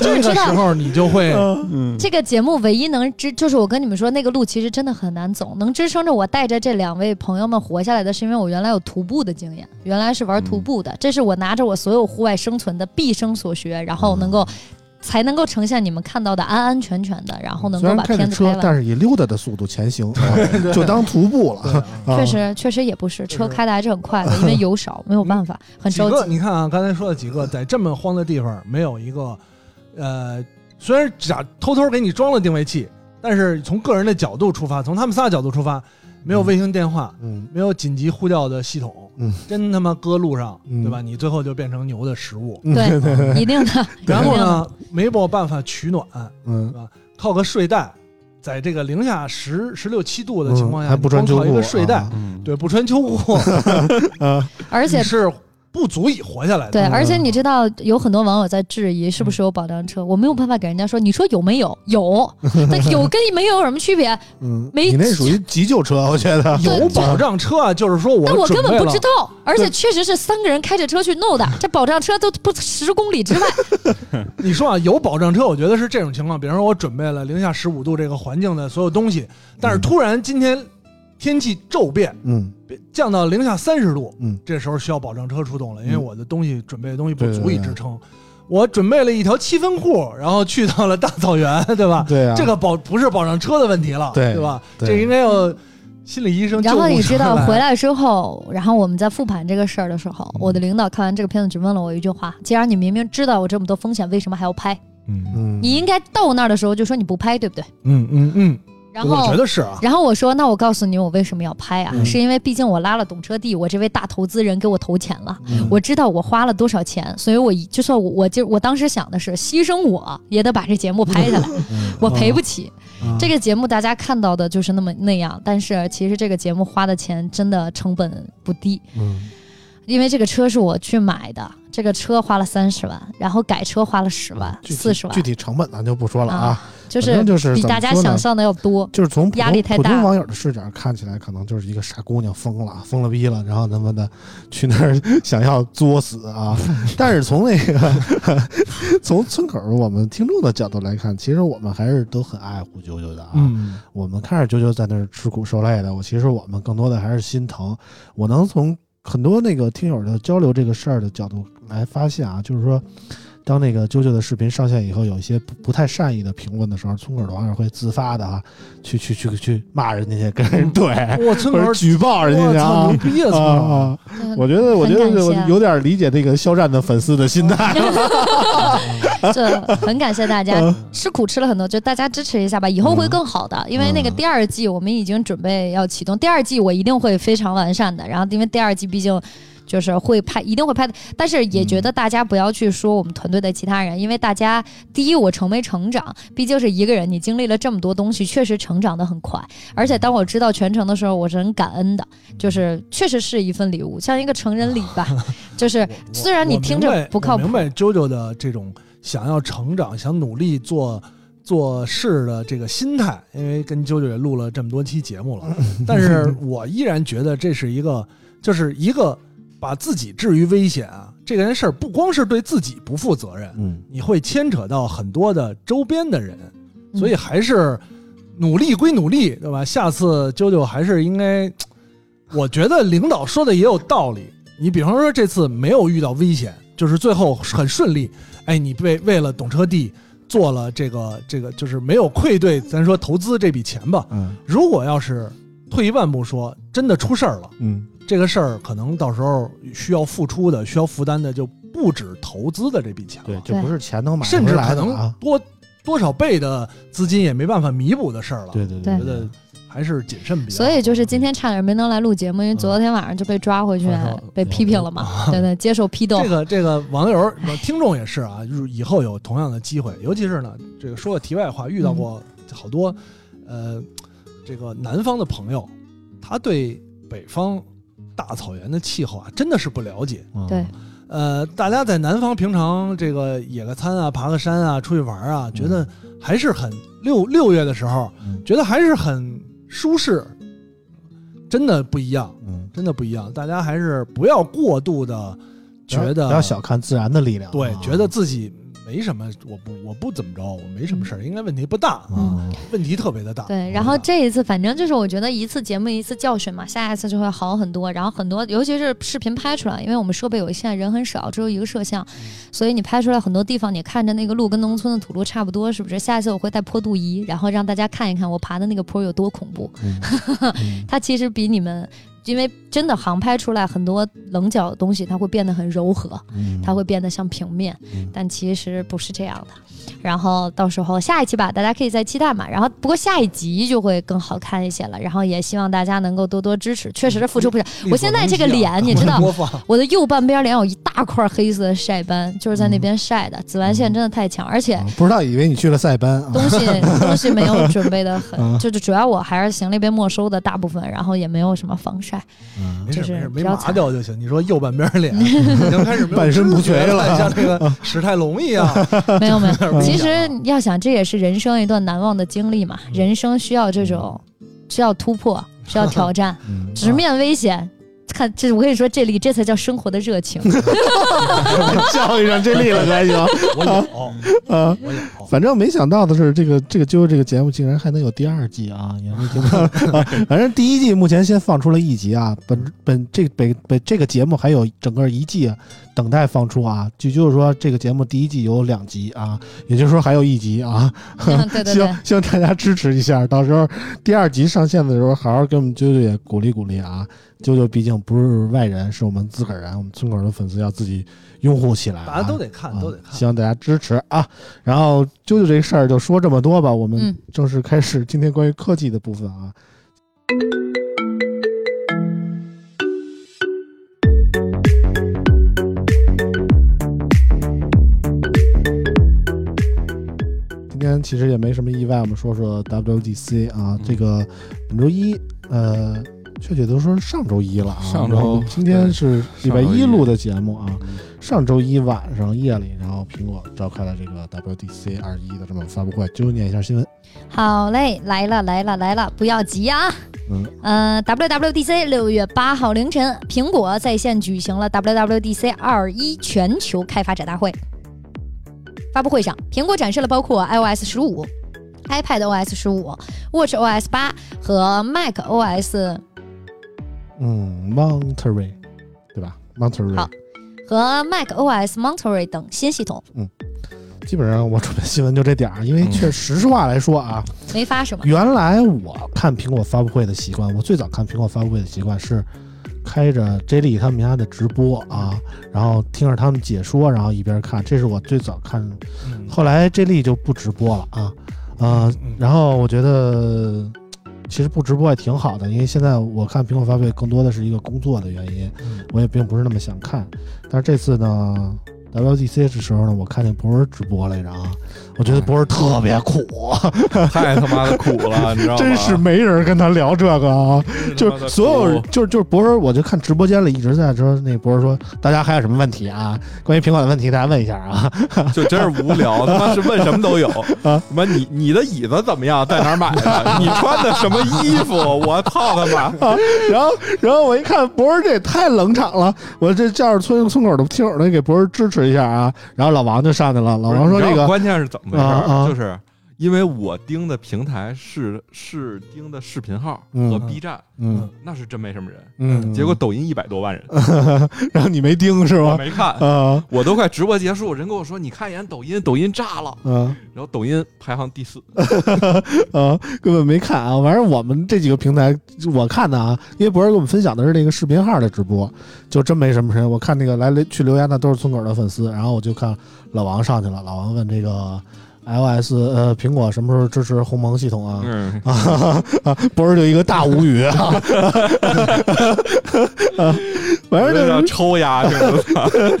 这个时候你就会嗯，这个节目唯一能支，就是我跟你们说，那个路其实真的很难走，能支撑着我带着这两位朋友们活下来的，是因为我原来有徒步的经验，原来是玩徒步的，这是我拿着我所有户外生存的毕生所学，然后能够。才能够呈现你们看到的安安全全的，然后能够把片子拍完。但是以溜达的速度前行，啊就当徒步了。啊确实，确实也不是，车开的还是很快的，因为油少，没有办法，很着急。你看啊，刚才说的几个，在这么荒的地方，没有一个，呃，虽然假偷偷给你装了定位器，但是从个人的角度出发，从他们仨角度出发，没有卫星电话，嗯。没有紧急呼叫的系统，嗯，真他妈搁路上，嗯。对吧？你最后就变成牛的食物。嗯。对，一定的。然后？呢，没有办法取暖，嗯，靠个睡袋，在这个零下十十六七度的情况下，嗯还不穿秋裤靠一个睡袋，对，不穿秋裤，而且是不足以活下来的。对，嗯而且你知道，有很多网友在质疑是不是有保障车，我没有办法给人家说，你说有没有？有，但有跟没有有什么区别？嗯，没你那属于急救车，我觉得 有保障车啊，就是说我但我根本不知道，而且确实是三个人开着车去弄的，这保障车都不十公里之外。你说啊，有保障车，我觉得是这种情况。比方说，我准备了零下十五度这个环境的所有东西，但是突然今天天气骤变，嗯降到零下三十度，嗯这时候需要保障车出动了，因为嗯我的东西准备的东西不足以支撑。我准备了一条七分裤，然后去到了大草原，对吧？对啊，这个保不是保障车的问题了，对对吧？对这应该要心理医生。然后你知道回来之后，然后我们在复盘这个事儿的时候，嗯我的领导看完这个片子只问了我一句话：既然你明明知道有这么多风险，为什么还要拍？嗯嗯，你应该到那儿的时候就说你不拍，对不对？嗯嗯嗯，然后我觉得是啊，然后我说：“那我告诉你，我为什么要拍啊？嗯是因为毕竟我拉了懂车帝，我这位大投资人给我投钱了，嗯我知道我花了多少钱，所以我一就算我我就我当时想的是，牺牲我也得把这节目拍下来，我赔不起。啊这个节目大家看到的就是那么那样，但是其实这个节目花的钱真的成本不低。嗯因为这个车是我去买的，这个车花了三十万，然后改车花了十万，四十万具，体成本咱就不说了啊，就是就是比大家想象的要多。就是从普压力太大普通网友的视角看起来，可能就是一个傻姑娘疯了，疯了逼了，然后他妈的去那儿想要作死啊！但是从那个 从村口我们听众的角度来看，其实我们还是都很爱护啾啾的啊。嗯，我们看着啾啾在那儿吃苦受累的，我其实我们更多的还是心疼。我能从很多那个听友的交流这个事儿的角度来发现啊，就是说，当那个啾啾的视频上线以后，有一些不不太善意的评论的时候，村口的网友会自发的啊，去去去去骂人家去，跟人怼，我村口或者举报人家去啊牛。逼啊！村啊我觉得，我觉得有点理解那个肖战的粉丝的心态。这很感谢大家嗯吃苦吃了很多，就大家支持一下吧，以后会更好的。因为那个第二季我们已经准备要启动，第二季我一定会非常完善的。然后因为第二季毕竟。就是会拍，一定会拍的，但是也觉得大家不要去说我们团队的其他人，因为大家第一我成没成长，毕竟是一个人，你经历了这么多东西，确实成长的很快。而且当我知道全程的时候，我是很感恩的，就是确实是一份礼物，像一个成人礼吧。就是虽然你听着不靠谱我明，白啾啾的这种想要成长、想努力做做事的这个心态，因为跟啾啾也录了这么多期节目了，但是我依然觉得这是一个，就是一个把自己置于危险啊，这件事儿不光是对自己不负责任，嗯，你会牵扯到很多的周边的人，嗯所以还是努力归努力，对吧？下次啾啾还是应该，我觉得领导说的也有道理。你比方说这次没有遇到危险，就是最后很顺利，哎，你为为了懂车帝做了这个这个，就是没有愧对咱说投资这笔钱吧。嗯如果要是退一万步说，真的出事儿了，嗯这个事儿可能到时候需要付出的、需要负担的就不止投资的这笔钱了。对，就不是钱能买回甚至可能来的啊。多多少倍的资金也没办法弥补的事儿了。对对对我觉得还是谨慎比较好。所以就是今天差点没能来录节目，因为昨天晚上就被抓回去嗯，被批评了嘛，对对，接受批斗这。个这个网友、听众也是啊，就是以后有同样的机会，尤其是呢，这个说个题外话，遇到过好多、呃这个南方的朋友，他对北方大草原的气候啊，真的是不了解。嗯对，呃，大家在南方平常这个野个餐啊、爬个山啊、出去玩啊，觉得还是很六六月的时候，嗯觉得还是很舒适，真的不一样，嗯，真的不一样。大家还是不要过度的觉得不要小看自然的力量啊。对，觉得自己没什么，我不我不怎么着，我没什么事儿，应该问题不大，嗯问题特别的大。对，然后这一次反正就是我觉得一次节目一次教训嘛，下一次就会好很多。然后很多，尤其是视频拍出来，因为我们设备有限，人很少，只有一个摄像，所以你拍出来很多地方，你看着那个路跟农村的土路差不多，是不是？下一次我会带坡度仪，然后让大家看一看我爬的那个坡有多恐怖。它其实比你们。因为真的航拍出来很多棱角的东西，它会变得很柔和，嗯它会变得像平面嗯，但其实不是这样的。然后到时候下一期吧，大家可以再期待嘛。然后不过下一集就会更好看一些了。然后也希望大家能够多多支持，确实是付出不少。我现在这个脸，你知道，我的右半边脸有一大块黑色的晒斑，就是在那边晒的，紫外线真的太强，而且啊不知道以为你去了塞班啊。东西 东西没有准备的很，嗯就是主要我还是行李被没收的大部分，然后也没有什么防晒。嗯就是没事没事，没麻比较惨掉就行。你说右半边脸 已经开始半身不遂了像这个史泰龙一样。没有没 有，其实要想，这也是人生一段难忘的经历嘛。人生需要这种，需要突破，需要挑战，嗯直面危险。看，这我跟你说，这里这才叫生活的热情。教育上这里了，还行我有，啊。我有。反正没想到的是，这个这个揪这个节目竟然还能有第二季啊！也没听到啊。反正第一季目前先放出了一集啊，本本这本本这个节目还有整个一季啊等待放出啊。就就是说，这个节目第一季有两集啊，也就是说还有一集啊。嗯对对对希望，希望大家支持一下，到时候第二集上线的时候，好好给我们啾啾也鼓励鼓励啊。啾啾毕竟不是外人，是我们自个儿人，我们村口的粉丝要自己拥护起来、啊，大家都得看，啊都得看。希望大家支持啊。然后啾啾这事儿就说这么多吧，我们嗯正式开始今天关于科技的部分啊。今天其实也没什么意外，我们说说 WGC 啊，这个本周一，呃，确切都说上周一了啊。上周今天是礼拜一一录的节目啊。上周一晚上夜里，然后苹果召开了这个 WDC 二一的这么发布会，就念一下新闻。好嘞，来了来了来了，不要急啊。嗯，呃，WWDC 六月八号凌晨，苹果在线举行了 WWDC 二一全球开发者大会。发布会上，苹果展示了包括 iOS 十五、iPad OS 十五、Watch OS 八和 Mac OS 嗯，Monterey，对吧？Monterey。好和 Mac OS Monterey 等新系统，嗯基本上我准备新闻就这点儿，因为确实实话来说啊，没发什么。原来我看苹果发布会的习惯，我最早看苹果发布会的习惯是开着 J 莉他们家的直播啊，然后听着他们解说，然后一边看，这是我最早看。后来 J 莉就不直播了啊，呃，然后我觉得其实不直播也挺好的，因为现在我看苹果发布会更多的是一个工作的原因，我也并不是那么想看。但是这次呢，WDC 的时候呢，我看见博尔直播来着啊，我觉得博尔特别苦，太他妈的苦了，你知道吗？真是没人跟他聊这个啊。就是所有人，就是就是博士，我就看直播间里一直在说，那博士说，大家还有什么问题啊？关于苹果的问题，大家问一下啊。就真是无聊，他妈是问什么都有。什么你你的椅子怎么样？在哪儿买的？你穿的什么衣服？我操他妈！然后，然后我一看博士这也太冷场了，我这叫着村村口的听友呢给博士支持一下啊。然后老王就上去了，老王说这个关键是怎么回事？就是因为我盯的平台是是盯的视频号嗯和 B 站，嗯那是真没什么人。嗯，结果抖音一百多万人，然后你没盯是吗？我没看，啊我都快直播结束，人跟我说你看一眼抖音，抖音炸了，嗯然后抖音排行第四。啊！根本没看啊。反正我们这几个平台我看的啊，因为博儿给我们分享的是那个视频号的直播，就真没什么人。我看那个来去留言的都是村口的粉丝，然后我就看老王上去了，老王问这个 iOS 呃苹果什么时候支持鸿蒙系统啊？嗯，啊啊！博士就一个大无语啊，啊 反正就抽呀就 是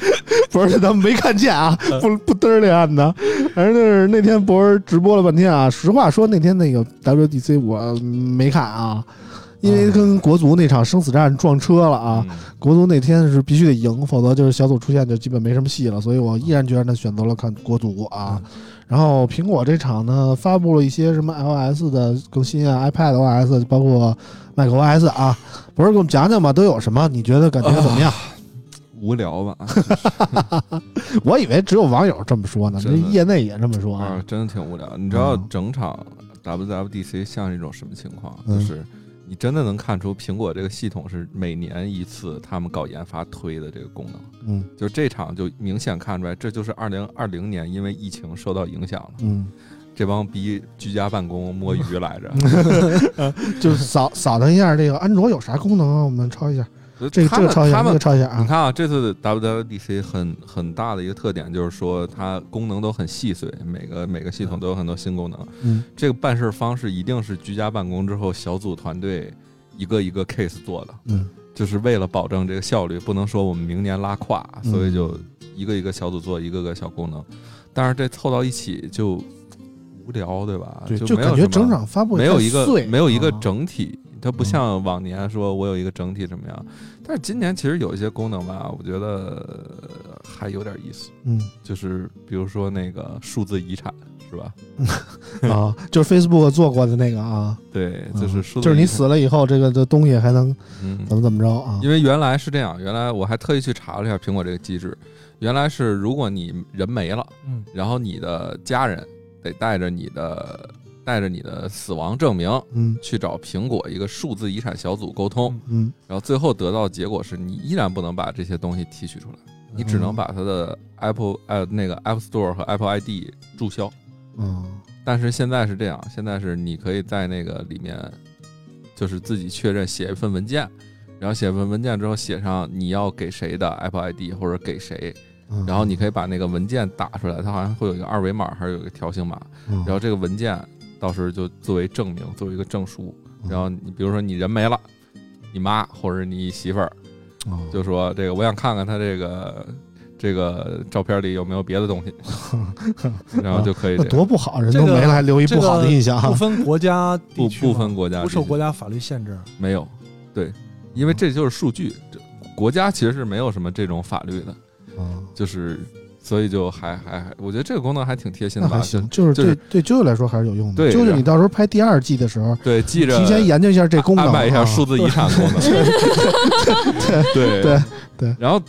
博士咱们没看见啊，不不嘚儿亮的。反正就是那天博士直播了半天啊，实话说那天那个 WDC 我没看啊，因为跟国足那场生死战撞车了啊。嗯国足那天是必须得赢，否则就是小组出线就基本没什么戏了，所以我毅然决然的选择了看国足啊。然后苹果这场呢，发布了一些什么 iOS 的更新啊，iPad OS，包括 Mac OS 啊，不是给我们讲讲吧，都有什么？你觉得感觉怎么样？无聊吧？我以为只有网友这么说呢，这业内也这么说啊啊。，真的挺无聊。你知道嗯整场 WWDC 像是一种什么情况？嗯就是你真的能看出苹果这个系统是每年一次他们搞研发推的这个功能。嗯就这场就明显看出来，这就是二零二零年因为疫情受到影响了，嗯，这帮逼居家办公摸鱼来着。就是扫扫荡一下这个安卓有啥功能啊？我们抄一下，这个他们这个抄一下，他啊。你看啊，这次 WWDC 很很大的一个特点就是说，它功能都很细碎，每个每个系统都有很多新功能。嗯这个办事方式一定是居家办公之后小组团队一个一个 case 做的，嗯就是为了保证这个效率，不能说我们明年拉胯，嗯所以就一个一个小组做一个个小功能。但是这凑到一起就无聊，对吧？对，就就感觉整场发布会没有一个没有一个啊整体，它不像往年说我有一个整体怎么样。但是今年其实有一些功能吧，我觉得呃还有点意思，嗯就是比如说那个数字遗产，是吧？啊，就是 Facebook 做过的那个啊，对，嗯就是数字就是你死了以后，这个这东西还能嗯怎么怎么着啊？因为原来是这样，原来我还特意去查了一下苹果这个机制，原来是如果你人没了，嗯，然后你的家人得带着你的带着你的死亡证明嗯。去找苹果一个数字遗产小组沟通，嗯。然后最后得到的结果是你依然不能把这些东西提取出来，你只能把它的 Apple 呃那个 App Store 和 Apple ID 注销。嗯。但是现在是这样，现在是你可以在那个里面，就是自己确认写一份文件，然后写份文件之后写上你要给谁的 Apple ID 或者给谁，嗯，然后你可以把那个文件打出来，它好像会有一个二维码还是有一个条形码，嗯，然后这个文件到时候就作为证明，作为一个证书。嗯然后你比如说你人没了，你妈或者你媳妇儿哦就说这个我想看看他这个这个照片里有没有别的东西，然后就可以那这样。多不好，人都没了还留一这不好的印象啊不分国家 地不不分国家不受国家法律限制。没有，对因为这就是数据，这国家其实是没有什么这种法律的，嗯，就是所以就还还还，我觉得这个功能还挺贴心的吧，行，就是就是对对啾啾来说还是有用的。对啾啾，你到时候拍第二季的时候，对记着提前研究一下这功能，安排一下啊数字遗产功能，对对对对然后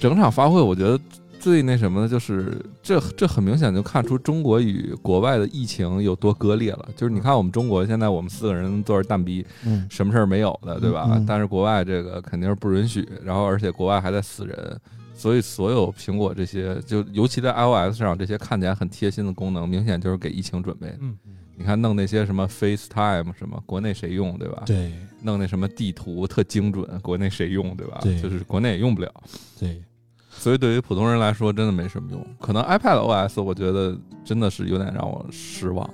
整场发挥，我觉得最那什么的就是这这很明显就看出中国与国外的疫情有多割裂了。就是你看我们中国现在我们四个人坐着蛋逼，嗯什么事儿没有的，对吧？但是国外这个肯定是不允许，然后而且国外还在死人，所以所有苹果这些，就尤其在 iOS 上这些看起来很贴心的功能，明显就是给疫情准备的。嗯，你看弄那些什么 FaceTime 什么，国内谁用，对吧？对弄那什么地图特精准，国内谁用，对吧？对就是国内也用不了。对，所以对于普通人来说，真的没什么用。可能 iPad OS 我觉得真的是有点让我失望，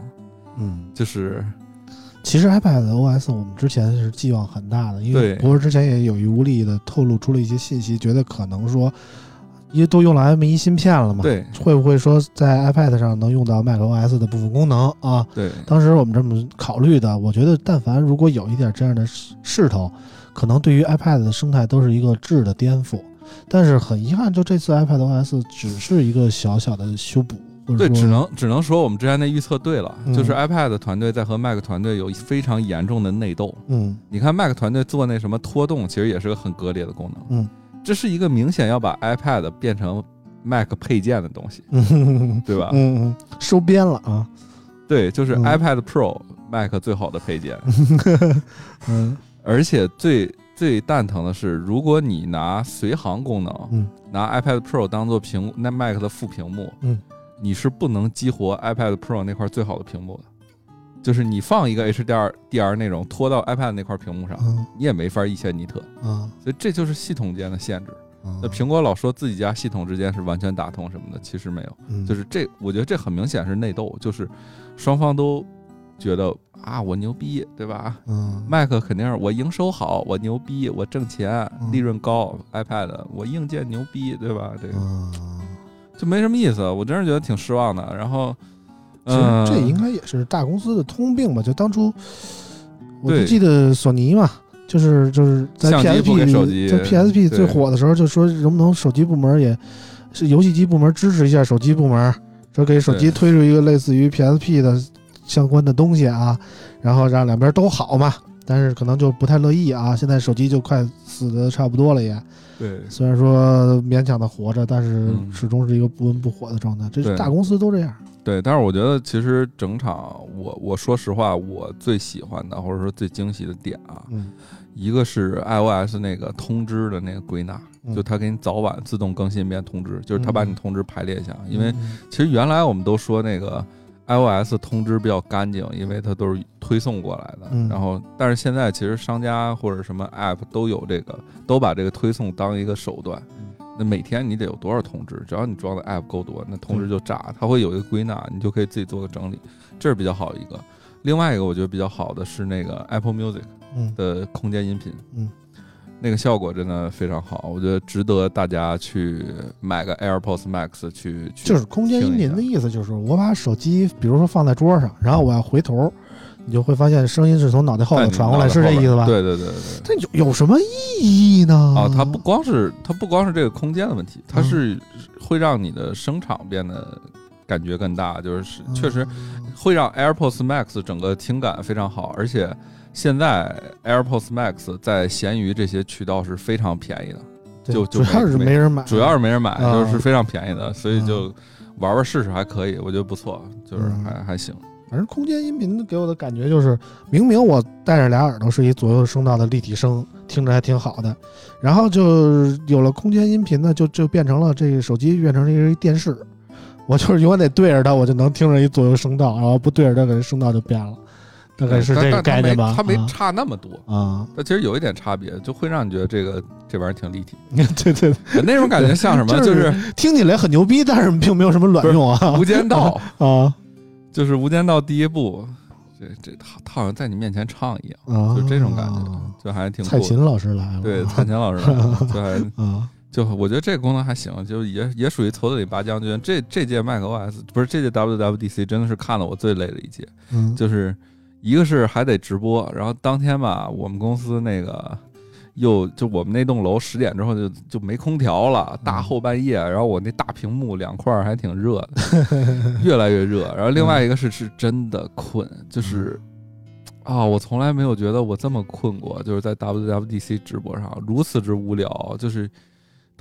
嗯，就是其实 iPad OS 我们之前是寄望很大的，因为博士之前也有意无力的透露出了一些信息，觉得可能说，因为都用了 M1 芯片了嘛，，对会不会说在 iPad 上能用到 macOS 的部分功能啊？对当时我们这么考虑的，我觉得但凡如果有一点这样的势势头，可能对于 iPad 的生态都是一个质的颠覆。但是很遗憾，就这次 iPad OS 只是一个小小的修补，或者对，只能只能说我们之前那预测对了，嗯就是 iPad 团队在和 Mac 团队有非常严重的内斗。嗯你看 Mac 团队做那什么拖动，其实也是个很割裂的功能。嗯这是一个明显要把 iPad 变成 Mac 配件的东西，嗯对吧？嗯嗯，收编了啊，对，就是嗯 iPad Pro、Mac 最好的配件。嗯而且最最蛋疼的是，如果你拿随行功能，嗯拿 iPad Pro 当做屏幕，那 Mac 的副屏幕，嗯，你是不能激活 iPad Pro 那块最好的屏幕的。就是你放一个 HDR DR 那种拖到 iPad 那块屏幕上，嗯你也没法一千尼特，啊，所以这就是系统间的限制。那那苹果老说自己家系统之间是完全打通什么的，其实没有。嗯就是这，我觉得这很明显是内斗，就是双方都觉得啊，我牛逼，对吧嗯？Mac 肯定是我营收好，我牛逼，我挣钱，嗯利润高；iPad 我硬件牛逼，对吧？这个嗯，就没什么意思，我真是觉得挺失望的。然后，其实嗯，这应该也是大公司的通病吧？就当初我就记得索尼嘛。就是就是在 PSP 手机在 PSP 最火的时候，就说能不能手机部门也是游戏机部门支持一下手机部门，说给手机推出一个类似于 PSP 的相关的东西啊，然后让两边都好嘛。但是可能就不太乐意啊。现在手机就快死的差不多了也，对虽然说勉强的活着，但是嗯始终是一个不温不火的状态。这是对大公司都这样。对，但是我觉得其实整场我我说实话，我最喜欢的或者说最惊喜的点啊，嗯，一个是 iOS 那个通知的那个归纳，嗯就它给你早晚自动更新一遍通知，就是它把你通知排列一下。因为嗯其实原来我们都说那个 iOS 通知比较干净，因为它都是推送过来的。嗯然后，但是现在其实商家或者什么 App 都有这个，都把这个推送当一个手段。嗯那每天你得有多少通知？只要你装的 App 够多，那通知就炸，它会有一个归纳，你就可以自己做个整理，这是比较好一个。另外一个我觉得比较好的是那个 Apple Music 嗯的空间音频，嗯，那个效果真的非常好，我觉得值得大家去买个 AirPods Max 去，去就是空间音频的意思，就是我把手机，比如说放在桌上，然后我要回头，你就会发现声音是从脑袋后下在你头传过来，是这意思吧？。对对对对这有有什么意义呢？啊，它不光是它不光是这个空间的问题，它嗯是会让你的声场变得感觉更大，就是嗯确实会让 AirPods Max 整个听感非常好，而且现在 AirPods Max 在闲鱼这些渠道是非常便宜的，就就主要是没没人买，主要是没人买，啊。就是非常便宜的，所以就玩玩试试还可以，我觉得不错，就是嗯。还还行。反正空间音频给我的感觉就是，明明我戴着俩耳朵是一左右声道的立体声，听着还挺好的，然后就有了空间音频呢，就就变成了这个手机变成了一个电视，我就是永远得对着它，我就能听着一左右声道，然后不对着它，可能声道就变了，大概是这个但但它没概念吧？它没啊差那么多，啊，它其实有一点差别，就会让你觉得这个这玩意儿挺立体，对对，那种感觉像什么？就就是听起来很牛逼，但是并没有什么卵用啊《无间道》，啊就是《无间道》第一部，这这他他好像在你面前唱一样，啊！就这种感觉，就还挺。蔡琴老师来了，对，蔡琴老师来了就还啊，就我觉得这个功能还行，就也也属于头子里拔将军。这这届 macOS 不是这届 WWDC 真的是看了我最累的一届，嗯，就是一个是还得直播，然后当天吧，我们公司那个又就我们那栋楼十点之后就就没空调了，大后半夜，然后我那大屏幕两块儿还挺热的，越来越热。然后另外一个是是真的困，就是啊，我从来没有觉得我这么困过，就是在 WWDC 直播上如此之无聊，就是。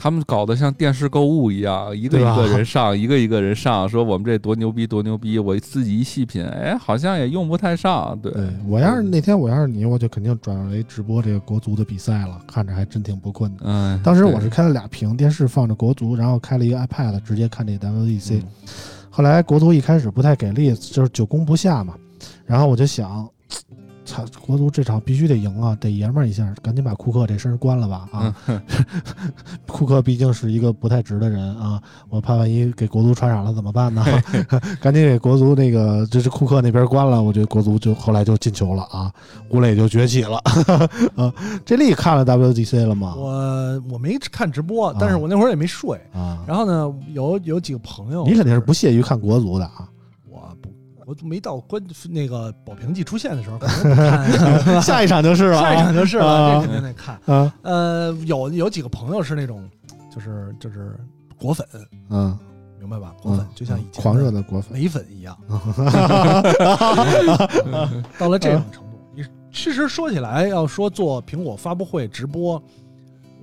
他们搞得像电视购物一样，一个一个人上，一个一个人上，说我们这多牛逼多牛逼。我自己一细品，哎，好像也用不太上。对，对我要是那天我要是你，我就肯定转为直播这个国足的比赛了，看着还真挺不困的。嗯，当时我是开了俩屏，电视放着国足，然后开了一个 iPad 直接看这 WEC。嗯后来国足一开始不太给力，就是久攻不下嘛，然后我就想，操，国足这场必须得赢啊，得爷们儿一下，赶紧把库克这声儿关了吧啊！库克毕竟是一个不太直的人啊，我怕万一给国足传染了怎么办呢？赶紧给国足那个就是库克那边关了，我觉得国足就后来就进球了啊，吴磊就崛起了 啊。这力看了 WGC 了吗？我我没看直播，但是我那会儿也没睡。啊，然后呢，有有几个朋友，你肯定是不屑于看国足的啊。我没到关那个保平季出现的时候，肯定得看 下一场就是了啊，下一场就是了，啊这肯定得看。啊，呃，有有几个朋友是那种，就是就是果粉，嗯，明白吧？果粉嗯就像以前狂热的果粉，美粉一样，到了这种程度。你其实说起来，要说做苹果发布会直播，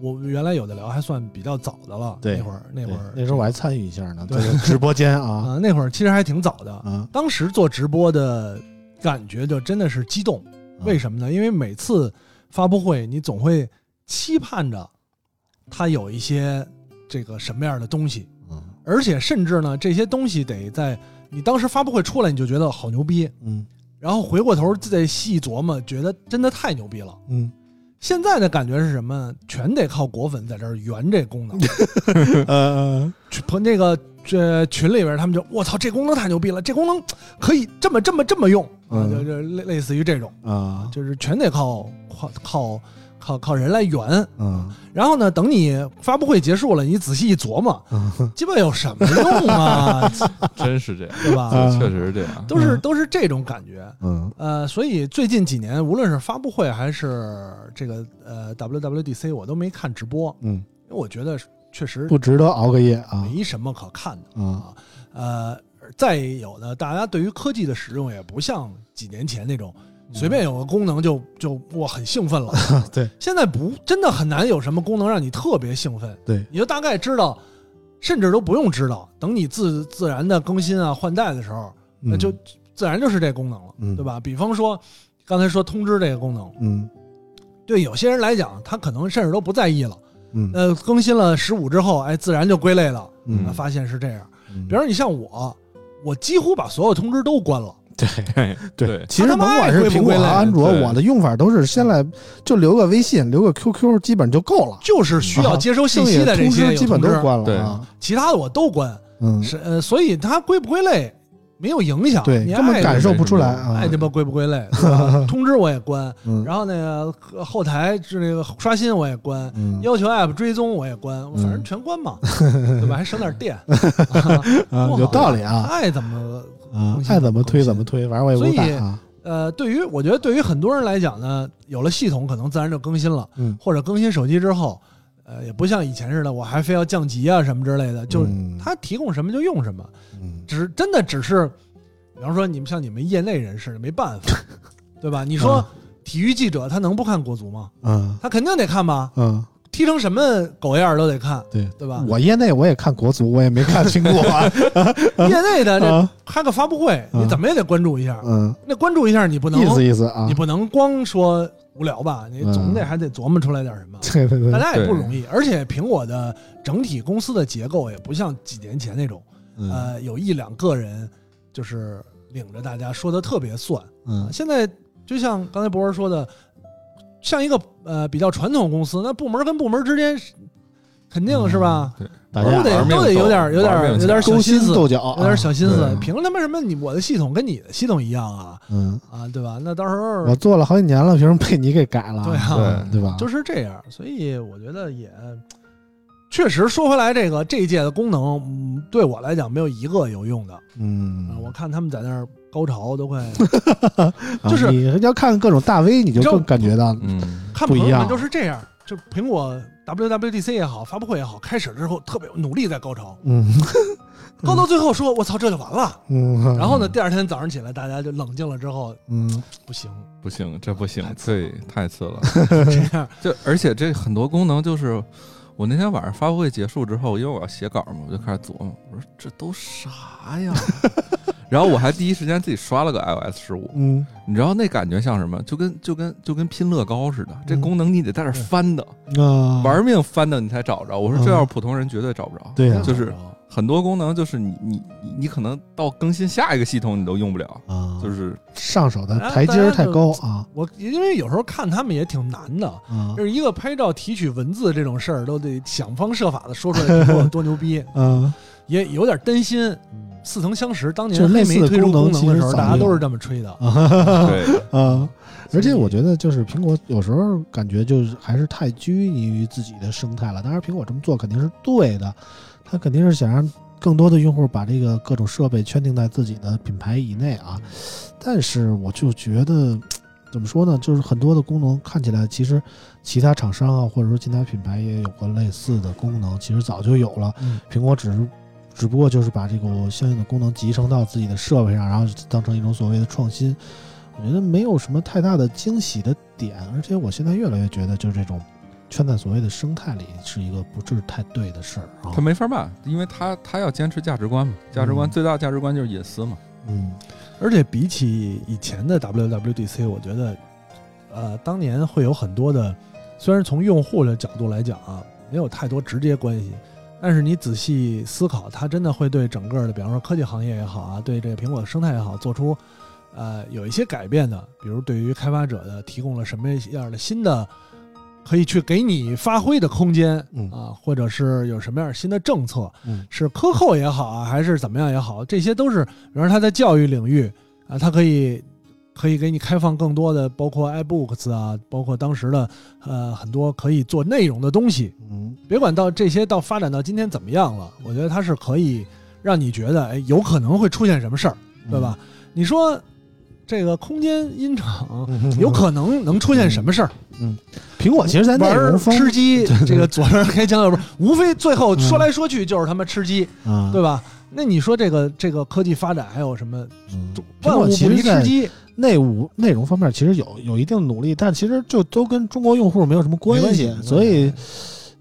我原来有的聊还算比较早的了。对那会儿那会儿那时候我还参与一下呢，对这个直播间啊 啊，那会儿其实还挺早的。啊，当时做直播的感觉就真的是激动，为什么呢？因为每次发布会，你总会期盼着它有一些这个什么样的东西，嗯而且甚至呢，这些东西得在你当时发布会出来，你就觉得好牛逼，嗯然后回过头再细琢磨，觉得真的太牛逼了。嗯现在的感觉是什么？全得靠果粉在这儿圆这功能。呃群朋那个这群里边，他们就我操，这功能太牛逼了，这功能可以这么这么这么用啊，嗯就就类类似于这种，啊就是全得靠靠靠靠靠人来圆。嗯然后呢，等你发布会结束了，你仔细一琢磨，嗯基本有什么用啊？真是这样，对吧？啊确实是这样。都是都是这种感觉。嗯呃，所以最近几年，无论是发布会还是这个呃 WWDC，我都没看直播，嗯，因为我觉得确实不值得熬个夜啊没什么可看的。啊呃，再有呢，大家对于科技的使用也不像几年前那种随便有个功能就就我很兴奋了。对，现在不真的很难有什么功能让你特别兴奋，对，你就大概知道，甚至都不用知道，等你自自然的更新啊换代的时候，那就自然就是这功能了，嗯对吧？比方说刚才说通知这个功能，嗯对有些人来讲，他可能甚至都不在意了。嗯呃，更新了十五之后，哎，自然就归类了，嗯啊发现是这样。嗯比如说你像我，我几乎把所有通知都关了。对对对，其实甭管是苹果和安卓，我的用法都是先来就留个微信，留个 QQ，基本就够了。就是需要接收信息的这通些基本都关了啊。其他的我都关，嗯，是呃，所以它归不归类没有影响，对，你根本感受不出来啊爱。他妈归不归类，通知我也关，嗯然后那个后台是那个刷新我也关，嗯要求 app 追踪我也关，反正全关嘛，对吧？还省点电，啊，有道理啊爱怎么啊爱怎么推怎么推，反正我也所以不改啊。呃，对于我觉得对于很多人来讲呢，有了系统可能自然就更新了，嗯或者更新手机之后，呃，也不像以前似的，我还非要降级啊什么之类的，就嗯它提供什么就用什么，嗯只真的只是，比方说你们像你们业内人士没办法，对吧？你说体育记者他能不看国足吗？嗯他肯定得看吧，嗯，踢成什么狗样都得看，对对吧？我业内我也看国足，我也没看清楚啊。业内的这啊开个发布会，嗯你怎么也得关注一下。嗯，那关注一下，你不能意思意思啊你。不能光说无聊吧？你嗯总得还得琢磨出来点什么。对对对，大家也不容易，而且苹果的整体公司的结构也不像几年前那种，嗯呃，有一两个人就是领着大家说的特别算。嗯现在就像刚才博士说的，像一个呃比较传统公司，那部门跟部门之间肯定是吧，对，大家都得都得有点有点有点勾心小心思，斗角，有点小心思对。凭他妈什么你我的系统跟你的系统一样啊嗯，啊，对吧？那到时候我做了好几年了，凭什么被你给改了？对啊，对吧？就是这样，所以我觉得也确实说回来，这个这一届的功能，嗯，对我来讲没有一个有用的。嗯啊，我看他们在那儿高潮都快。啊 就是你要看各种大 V，你就更感觉到嗯，看朋友们不一样就是这样。就苹果 WWDC 也好，发布会也好，开始之后特别努力在高潮，嗯。高到最后说我操这就完了。嗯，然后呢，第二天早上起来，大家就冷静了之后，嗯。不行，不行，这不行太，次对，太次了。这样。就而且这很多功能就是，我那天晚上发布会结束之后，因为我要写稿嘛，我就开始琢磨，我说这都啥呀？然后我还第一时间自己刷了个 iOS 十五，嗯。你知道那感觉像什么？就跟就跟就跟拼乐高似的，这嗯功能你得在这翻的，啊，玩命翻的你才找着。我说这要是普通人绝对找不着。对呀。就是很多功能就是你你你你可能到更新下一个系统你都用不了，啊，就是上手的台阶太高啊。我因为有时候看他们也挺难的，啊。就是一个拍照提取文字这种事儿，都得想方设法的说出来 苹果多牛逼，嗯，也有点担心。似曾相识，当年就是类似的黑莓推出功能的时候，其实大家都是这么吹的。对，啊，而且我觉得就是苹果有时候感觉就是还是太拘泥于自己的生态了。当然，苹果这么做肯定是对的，它肯定是想让更多的用户把这个各种设备圈定在自己的品牌以内啊。但是我就觉得怎么说呢，就是很多的功能看起来其实其他厂商啊，或者说其他品牌也有过类似的功能，其实早就有了。嗯苹果只是只不过就是把这个相应的功能集成到自己的设备上，然后当成一种所谓的创新。我觉得没有什么太大的惊喜的点，而且我现在越来越觉得，就是这种圈在所谓的生态里是一个不是太对的事儿啊他。没法办，因为他他要坚持价值观嘛，价值观嗯最大价值观就是隐私嘛。嗯而且比起以前的 WWDC，我觉得，呃，当年会有很多的，虽然从用户的角度来讲啊，没有太多直接关系，但是你仔细思考，它真的会对整个的，比方说科技行业也好啊，对这个苹果的生态也好，做出呃有一些改变的，比如对于开发者的提供了什么样的新的。可以去给你发挥的空间嗯啊，或者是有什么样新的政策，嗯是克扣也好啊，还是怎么样也好，这些都是，比如说他在教育领域啊，它可以可以给你开放更多的，包括 iBooks 啊，包括当时的呃很多可以做内容的东西。嗯别管到这些到发展到今天怎么样了，我觉得它是可以让你觉得，哎，有可能会出现什么事儿，对吧？你说这个空间音场嗯有可能能出现什么事儿？嗯苹果其实玩吃鸡，这个左边开枪，右边无非最后说来说去就是他妈吃鸡，嗯，对吧？那你说这个这个科技发展还有什么？万物果其不离吃鸡，内务内容方面其实有有一定努力，但其实就都跟中国用户没有什么关系关系，所以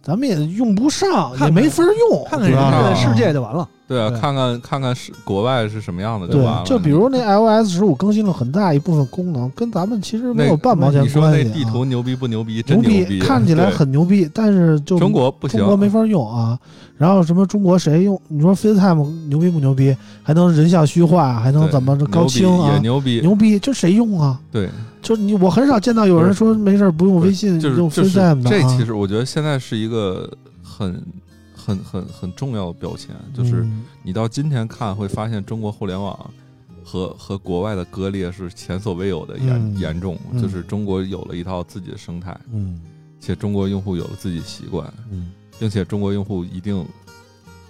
咱们也用不上，也没法用。看看人家的世界就完了。对啊，对看看看看是国外是什么样的就对完了。，就比如那 iOS 十五更新了很大一部分功能，跟咱们其实没有半毛钱关系、啊。那地图牛逼不牛逼？真牛逼，看起来很牛逼，但是就中国不行，中国没法用啊。然后什么中国谁用？你说 FaceTime 牛逼不牛逼？还能人像虚化，还能怎么着高清啊也？牛逼，牛逼，这谁用啊？对，就你我很少见到有人说没事儿不用微信，用 FaceTime 的这啊。其实我觉得现在是一个很很很很重要的标签，就是嗯。你到今天看会发现中国互联网和和国外的割裂是前所未有的严、嗯严重，嗯就是中国有了一套自己的生态，嗯。且中国用户有了自己习惯，嗯，并且中国用户一定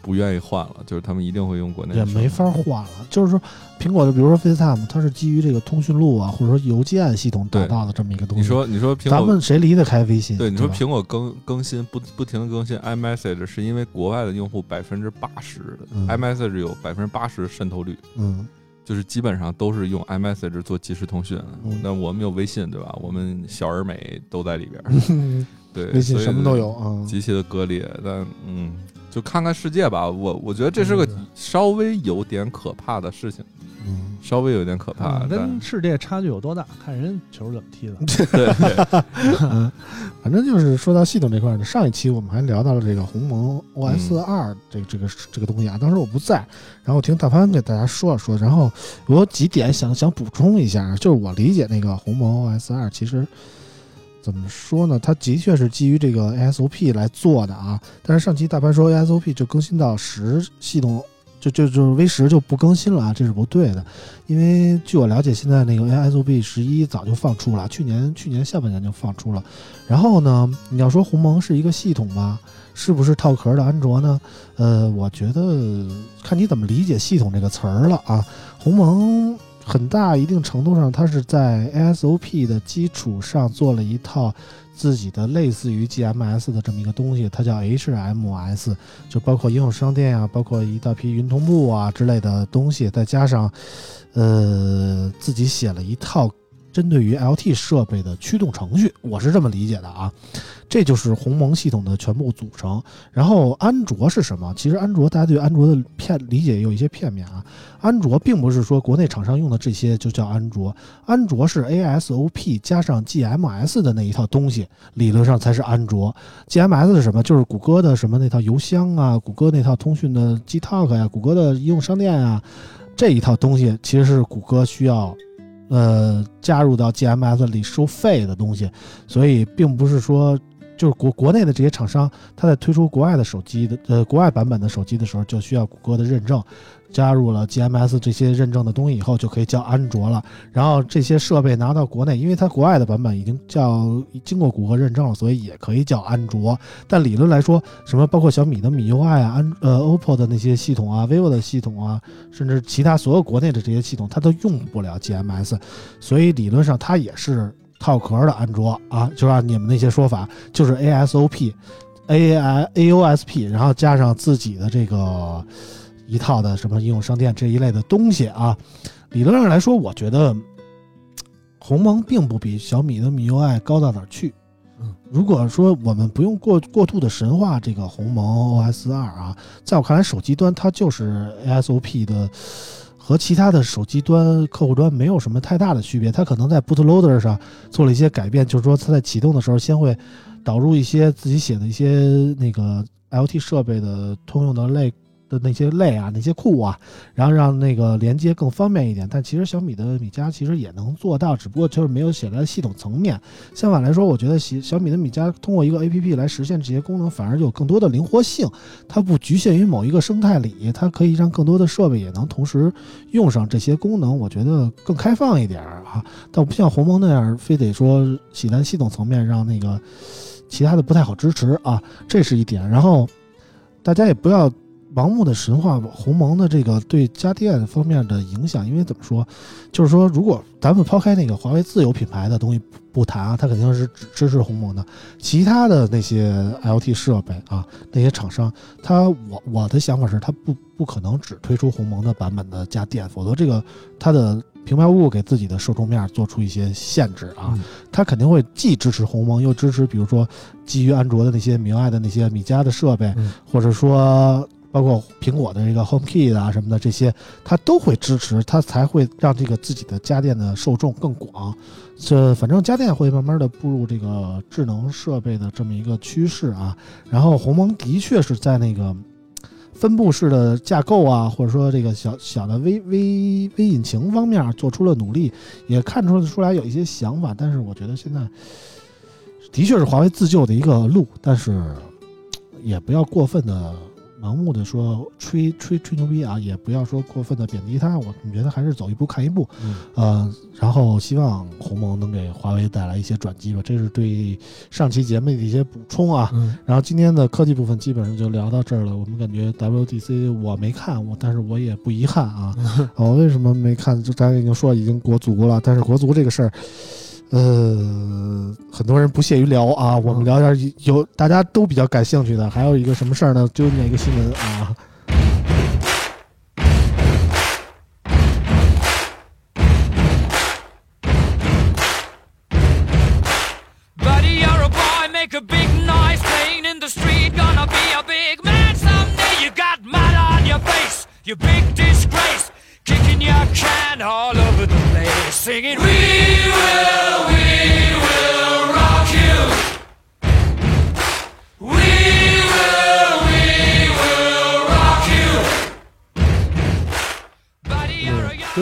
不愿意换了，就是他们一定会用国内的也没法换了。就是说，苹果的比如说 FaceTime，它是基于这个通讯录啊，或者说邮件系统打对造的这么一个东西。你说你说苹咱们谁离得开微信？对你说苹果更更新不不停的更新 iMessage，是因为国外的用户百分之八十嗯 iMessage 有百分之八十渗透率，嗯就是基本上都是用 iMessage 做即时通讯。嗯那我们有微信对吧？我们小而美都在里边 对，微信什么都有啊。极其的割裂。但嗯，就看看世界吧。我我觉得这是个嗯稍微有点可怕的事情，嗯，稍微有点可怕。嗯跟世界差距有多大，看人球怎么踢的。对对嗯，反正就是说到系统这块儿呢，上一期我们还聊到了这个鸿蒙 OS 二这个这个这个东西啊，当时我不在，然后我听大潘给大家说了说，然后我有几点想想补充一下，就是我理解那个鸿蒙 OS 二其实。怎么说呢？它的确是基于这个 ASOP 来做的啊，但是上期大盘说 ASOP 就更新到十系统，就就就是 V 十就不更新了啊，这是不对的。因为据我了解，现在那个 ASOP 十一早就放出了，去年去年下半年就放出了。然后呢，你要说鸿蒙是一个系统吧，是不是套壳的安卓呢？呃，我觉得看你怎么理解“系统”这个词儿了啊。鸿蒙很大一定程度上，它是在 ASOP 的基础上做了一套自己的类似于 GMS 的这么一个东西，它叫 HMS，就包括应用商店啊，包括一大批云同步啊之类的东西，再加上呃自己写了一套针对于 LT 设备的驱动程序，我是这么理解的啊。这就是鸿蒙系统的全部组成。然后安卓是什么？其实安卓大家对安卓的片理解有一些片面啊。安卓并不是说国内厂商用的这些就叫安卓，安卓是 ASOP 加上 GMS 的那一套东西，理论上才是安卓。GMS 是什么？就是谷歌的什么那套邮箱啊，谷歌那套通讯的 Gtalk 呀，谷歌的应用商店啊，这一套东西其实是谷歌需要。呃，加入到 GMS 里收费的东西，所以并不是说就是国国内的这些厂商，他在推出国外的手机的呃国外版本的手机的时候，就需要谷歌的认证，加入了 GMS 这些认证的东西以后，就可以叫安卓了。然后这些设备拿到国内，因为它国外的版本已经叫经过谷歌认证了，所以也可以叫安卓。但理论来说，什么包括小米的米 UI 啊，安呃 OPPO 的那些系统啊，vivo 的系统啊，甚至其他所有国内的这些系统，它都用不了 GMS，所以理论上它也是套壳的安卓啊，就按你们那些说法，就是 ASOP、A I AOSP，然后加上自己的这个一套的什么应用商店这一类的东西啊。理论上来说，我觉得鸿蒙并不比小米的米 UI 高到哪儿去。嗯，如果说我们不用过过度的神话这个鸿蒙 OS 二啊，在我看来，手机端它就是 ASOP 的，和其他的手机端客户端没有什么太大的区别。它可能在 bootloader 上做了一些改变，就是说它在启动的时候先会导入一些自己写的一些那个 LT 设备的通用的类的那些类啊，那些库啊，然后让那个连接更方便一点。但其实小米的米家其实也能做到，只不过就是没有写在系统层面。相反来说，我觉得小小米的米家通过一个 APP 来实现这些功能，反而有更多的灵活性。它不局限于某一个生态里，它可以让更多的设备也能同时用上这些功能。我觉得更开放一点啊，倒不像鸿蒙那样，非得说写在系统层面，让那个其他的不太好支持啊，这是一点。然后大家也不要盲目的神话鸿蒙的这个对家电方面的影响，因为怎么说，就是说，如果咱们抛开那个华为自有品牌的东西不不谈啊，它肯定是支支持鸿蒙的。其他的那些 LT 设备啊，那些厂商，它我我的想法是，它不不可能只推出鸿蒙的版本的家电，否则这个它的平白无故给自己的受众面做出一些限制啊。嗯它肯定会既支持鸿蒙，又支持比如说基于安卓的那些米 UI 的那些米家的设备，嗯或者说包括苹果的这个 HomeKit 啊什么的这些，它都会支持，它才会让这个自己的家电的受众更广。这反正家电会慢慢的步入这个智能设备的这么一个趋势啊。然后鸿蒙的确是在那个分布式的架构啊，或者说这个小小的微微微引擎方面做出了努力，也看出出来有一些想法。但是我觉得现在的确是华为自救的一个路，但是也不要过分的盲目的说吹吹吹牛逼啊，也不要说过分的贬低他。我觉得还是走一步看一步，嗯呃，然后希望鸿蒙能给华为带来一些转机吧。这是对上期节目的一些补充啊。嗯然后今天的科技部分基本上就聊到这儿了。我们感觉 WDC 我没看，我但是我也不遗憾啊。我、为什么没看？就咱已经说已经国足了，但是国足这个事儿，呃，很多人不屑于聊啊。我们聊点儿有大家都比较感兴趣的。还有一个什么事儿呢？就那个新闻啊。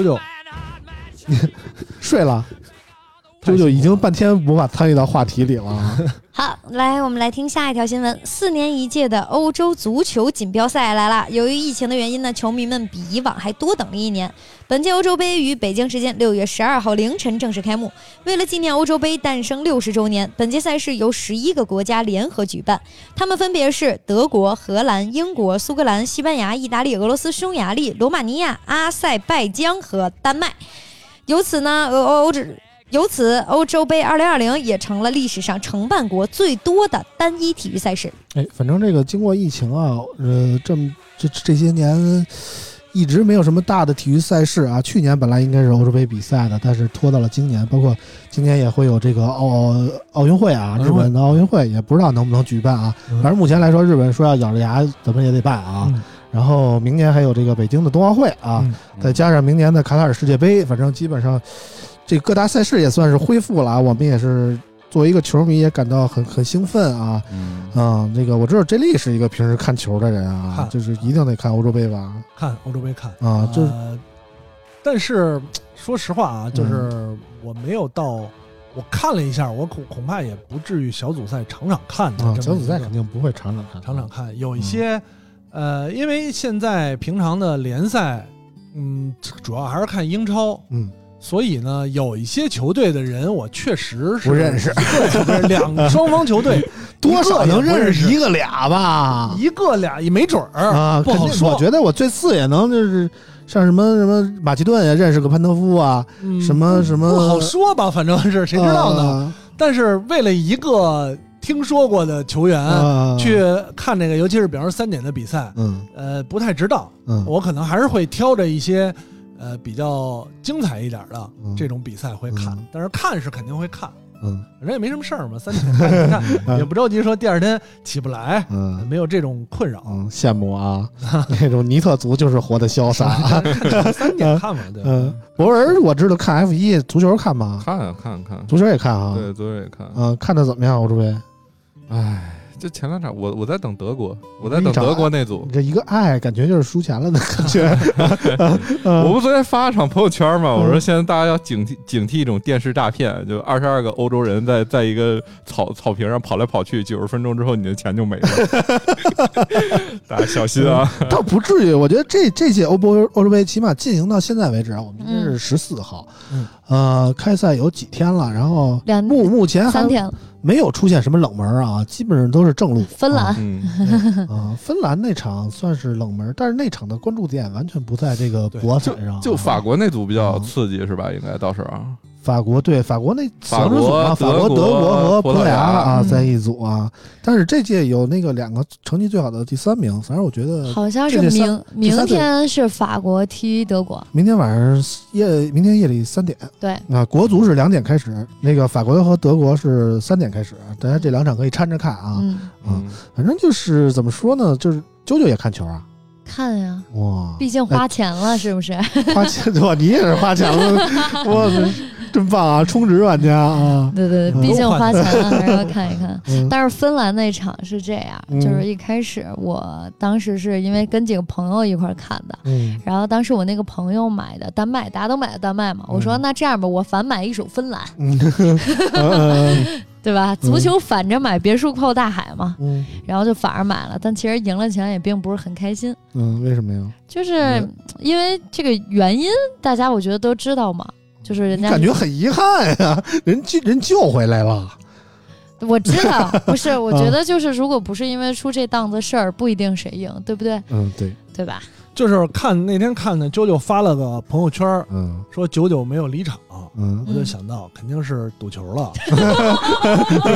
九九 man, hard man. 睡了，这就已经半天无法参与到话题里了啊。好，来，我们来听下一条新闻。四年一届的欧洲足球锦标赛来了。由于疫情的原因呢，球迷们比以往还多等了一年。本届欧洲杯于北京时间六月十二号凌晨正式开幕。为了纪念欧洲杯诞生六十周年，本届赛事由十一个国家联合举办，他们分别是德国、荷兰、英国、苏格兰、西班牙、意大利、俄罗斯、匈牙利、罗马尼亚、阿塞拜疆和丹麦。由此呢，欧欧指由此欧洲杯2020也成了历史上承办国最多的单一体育赛事。哎，反正这个经过疫情啊，呃，这么这这些年一直没有什么大的体育赛事啊。去年本来应该是欧洲杯比赛的，但是拖到了今年，包括今年也会有这个奥奥运会啊，日本的奥运会也不知道能不能举办啊。嗯反正目前来说，日本说要咬着牙怎么也得办啊。嗯然后明年还有这个北京的冬奥会啊，嗯再加上明年的卡塔尔世界杯，反正基本上这各大赛事也算是恢复了啊。我们也是作为一个球迷也感到很很兴奋啊。嗯，啊、那个我知道 J 莉是一个平时看球的人啊，就是一定得看欧洲杯吧？看欧洲杯看。啊，就是呃但是说实话啊，就是我没有到，我看了一下，我恐恐怕也不至于小组赛场场看的啊，小组赛肯定不会场场看，场场看，有一些、呃，因为现在平常的联赛，嗯，主要还是看英超，嗯，所以呢，有一些球队的人我确实是不认识，两双方球队 多少能认识一一个俩吧？一个俩也没准儿啊，不好说。我觉得我最次也能就是像什么什么马其顿也认识个潘德夫啊，嗯什么什么不好说吧，反正是谁知道呢？啊但是为了一个听说过的球员、啊去看这个，尤其是比方说三点的比赛，嗯呃，不太知道，嗯我可能还是会挑着一些呃比较精彩一点的嗯这种比赛会看，嗯但是看是肯定会看，嗯反正也没什么事儿嘛，三点看 一看，也不着急说第二天起不来，嗯没有这种困扰。嗯，羡慕啊，那种尼特族就是活得潇洒。三点看嘛，对吧？嗯，博文我知道看 F 一足球看吗？看啊看看，足球也看啊。对，足球也看。嗯，看的怎么样？欧洲杯？唉，这前两场我我在等德国，我在等德国那组。你。这一个爱，感觉就是输钱了的 感觉。我不昨天发了场朋友圈嘛，我说嗯。现在大家要警惕警惕一种电视诈骗，就二十二个欧洲人在在一个草草坪上跑来跑去，九十分钟之后你的钱就没了，大家小心啊！倒不至于，我觉得这这届欧洲欧洲杯起码进行到现在为止啊，我们今天是十四号，嗯，呃，开赛有几天了，然后两目目前还三天。了，没有出现什么冷门啊，基本上都是正路。芬兰嗯，啊、芬兰那场算是冷门，但是那场的关注点完全不在这个对博彩上啊，就法国那组比较嗯刺激是吧？应该到时候。啊，法国对法国那法国小组嘛，法国、德国和葡萄牙啊嗯在一组啊。但是这届有那个两个成绩最好的第三名，反正我觉得好像是明明天是法国踢德国，明天晚上夜，明天夜里三点。对，啊，国足是两点开始，那个法国和德国是三点开始，大家这两场可以掺着看啊。嗯，嗯，反正就是怎么说呢，就是啾啾也看球啊，看呀，哇，毕竟花钱了，是不是？花钱哇，你也是花钱了，哇，真棒啊，充值玩家啊，对对毕竟花钱了，还是要看一看。嗯。但是芬兰那场是这样，嗯就是一开始我当时是因为跟几个朋友一块儿看的，嗯。然后当时我那个朋友买的丹麦，大家都买的丹麦嘛，我说嗯。那这样吧，我反买一手芬兰，对吧？足球反着买，别墅靠大海嘛，嗯。然后就反而买了，但其实赢了钱也并不是很开心，嗯，为什么呀？就是嗯。因为这个原因，大家我觉得都知道嘛，就是人家感觉很遗憾呀，人救人救回来了，我知道，不是，我啊觉得就是如果不是因为出这档子事儿，不一定谁赢，对不对？嗯，对，对吧？就是看那天看的啾啾发了个朋友圈，嗯。说九九没有离场，嗯。我就想到肯定是赌球了，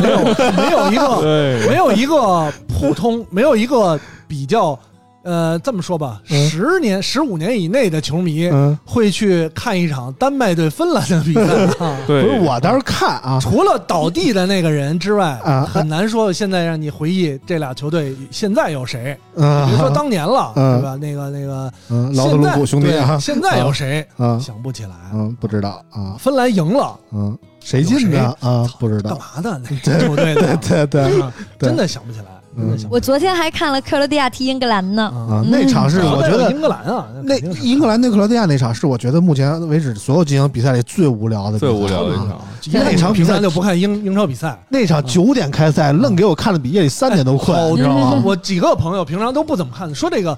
没有没有一个对，没有一个普通，没有一个比较，呃，这么说吧，嗯。十年、十五年以内的球迷嗯，会去看一场丹麦对芬兰的比赛。啊。对，不是我倒是看啊，除了倒地的那个人之外，啊。很难说现在让你回忆这俩球队现在有谁。嗯，比如说当年了，嗯对吧？那个那个，嗯劳德鲁古兄弟啊，现在有谁啊。想不起来？嗯不知道啊，芬兰赢了，嗯谁进的啊？不知道，干嘛的？那个球队的，对对。啊真的想不起来，我昨天还看了克罗地亚踢英格兰呢，啊，那场是嗯我觉得英格兰啊，那英格兰对克罗地亚那场是我觉得目前为止所有进行比赛里最无聊的最无聊的一啊场。那场比赛就不看英英超比赛，那场九点开赛，愣给我看的比夜里三点都困，好你知道吗？我几个朋友平常都不怎么看，说这个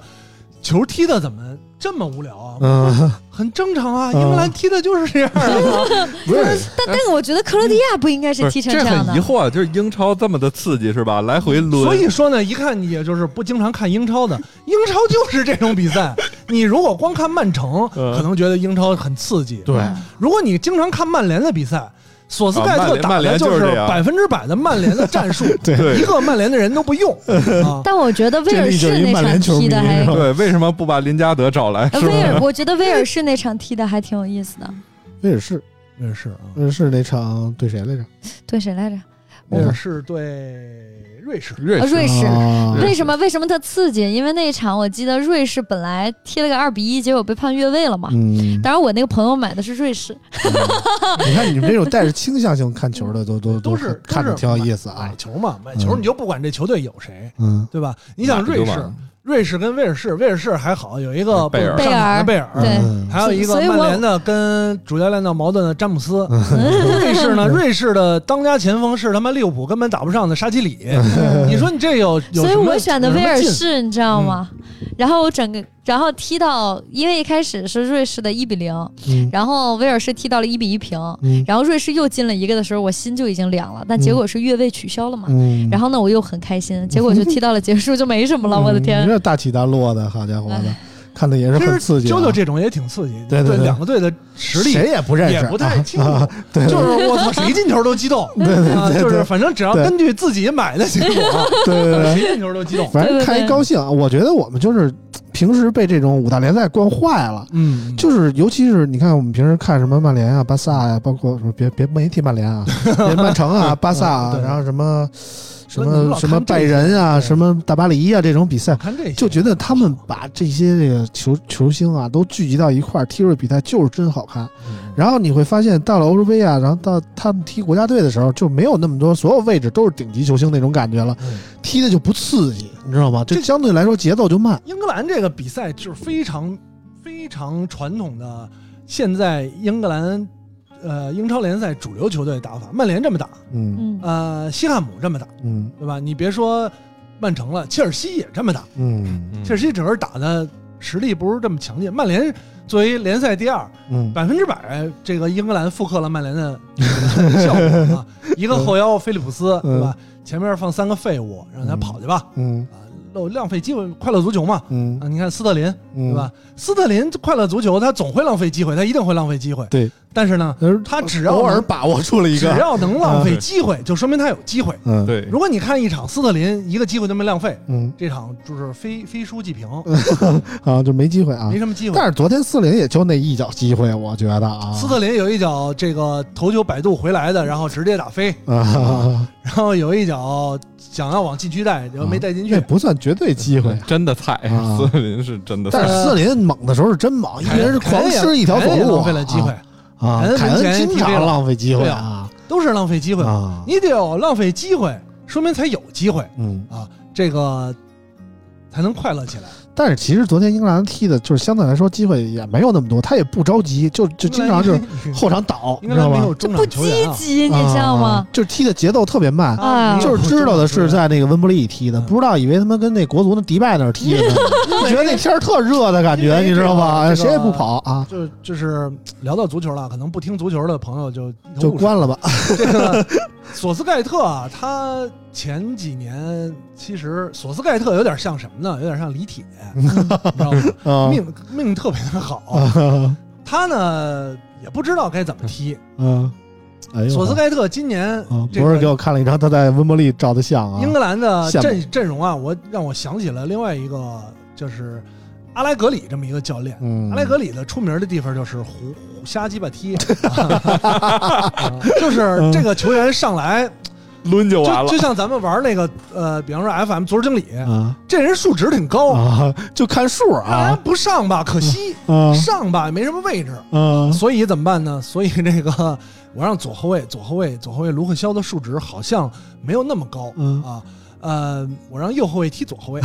球踢的怎么这么无聊啊？嗯，很正常啊，嗯英格兰踢的就是这样啊。不是，但但是我觉得克罗地亚不应该是踢成这样的。很疑惑，就是英超这么的刺激是吧？来回轮，所以说呢，一看你也就是不经常看英超的，英超就是这种比赛，你如果光看曼城，嗯可能觉得英超很刺激。对，如果你经常看曼联的比赛，索斯盖特打的就是百分之百的曼联的战术，对一个曼联的人都不用 啊。但我觉得威尔士那场踢的还是 对，为什么不把林加德找来？威尔，我觉得威尔士那场踢的还挺有意思的。威尔士，威尔士啊，威尔士那场对谁来着？对谁来着？威尔士对瑞士，瑞士啊瑞士。啊为什么为什么特刺激？因为那一场我记得瑞士本来踢了个二比一，结果被判越位了嘛。嗯，当然我那个朋友买的是瑞士，你看你们这种带着倾向性看球的，都都都是看着挺有意思啊买。球嘛，买球嗯你就不管这球队有谁，嗯对吧？你想瑞士，瑞士跟威尔士，威尔士还好，有一个贝尔。不上场的贝尔，对。嗯还有一个曼联的跟主教练闹矛盾的詹姆斯。嗯。瑞士呢，瑞士的当家前锋是他妈利物浦根本打不上的沙奇里。你说你这有有所以什么我选的威尔士，你知道吗？然后我整个，然后踢到，因为一开始是瑞士的一比零，嗯然后威尔士踢到了一比一平，嗯然后瑞士又进了一个的时候，我心就已经凉了，但结果是越位取消了嘛。嗯，然后呢，我又很开心，结果就踢到了结束，就没什么了。我的 嗯天你！这大起大落的，好家伙的哎，看的也是很刺激啊。啾啾这种也挺刺激，对对对两个队的实力谁也不认识，也不太清楚啊 啊对，就是我操，谁进球都激动，对对啊，对对就是反正只要根据自己买的结果，对对对，谁进球都激动。反正看一高兴。我觉得我们就是平时被这种五大联赛惯坏了。嗯，就是，尤其是你看，我们平时看什么曼联啊、巴萨呀、包括什么别别没提曼联啊，别曼城啊、巴萨啊，对然后什么什么什么拜仁啊、什么大巴黎啊这种比赛，看这些就觉得他们把这些这个球球星啊都聚集到一块儿踢出比赛，就是真好看。嗯然后你会发现，到了欧洲杯啊，然后到他们踢国家队的时候，就没有那么多所有位置都是顶级球星那种感觉了，嗯踢的就不刺激，你知道吗？这这相对来说节奏就慢。英格兰这个比赛就是非常非常传统的，现在英格兰呃英超联赛主流球队打法，曼联这么打，嗯。嗯，呃西汉姆这么打，嗯。对吧？你别说曼城了，切尔西也这么打，嗯。切尔西整个打的实力不是这么强劲，曼联作为联赛第二，嗯。百分之百这个英格兰复刻了曼联的 效果啊，一个后腰菲利普斯，对吧？前面放三个废物，让他跑去吧，嗯。啊，漏浪费机会，快乐足球嘛。嗯。啊，你看斯特林，嗯，对吧？斯特林快乐足球，他总会浪费机会，他一定会浪费机会。对，但是呢，呃他只要偶尔把握住了一个只，要能浪费机会，就说明他有机会。嗯对，如果你看一场斯特林一个机会都没浪费，嗯这场就是非非输即平，啊，就没机会啊没。什么机会但。是昨天斯特林也就那一脚机会，我觉得啊，斯特林有一脚这个头球摆渡回来的，然后直接打飞，啊，然后有一脚想要往禁区带，然后没带进去那。不算绝对机会。真的菜，斯特林是真的菜但。是斯特林猛的时候是真猛，一人是狂吃一条走路，浪费了机会，啊！凯恩经常浪费机会啊都是浪费机会。啊！你得有浪费机会，说明才有机会嗯，啊，这个才能快乐起来。但是其实昨天英格兰踢的就是相对来说机会也没有那么多，他也不着急，就就经常就是 后场倒，你知道吗不积极，你知道吗啊？？就是踢的节奏特别慢，啊就是知道的是在那个温布利踢的，嗯不知道以为他妈跟那国足那迪拜那儿踢的呢，觉得那天儿特热的感觉，你知道吗？谁也不跑啊，就就是聊到足球了，可能不听足球的朋友就就关了吧。这个索斯盖特啊，他前几年其实索斯盖特有点像什么呢？有点像李铁，你知道吗？啊命命特别的好。啊他呢也不知道该怎么踢。嗯，哎呦，索斯盖特今年不是给我看了一张他在温布利照的相啊，英格兰的阵阵容啊，我让我想起了另外一个，就是阿莱格里这么一个教练。嗯，阿莱格里的出名的地方就是胡胡瞎鸡巴踢，啊 就是这个球员上来抡就完了。就就。像咱们玩那个呃，比方说 FM 足球经理，啊这人数值挺高，啊，就看数啊。不上吧，可惜。啊上吧也没什么位置，啊所以怎么办呢？所以这个我让左后卫，左后卫，左后卫卢克肖的数值好像没有那么高。嗯。啊。呃，我让右后卫踢左后卫，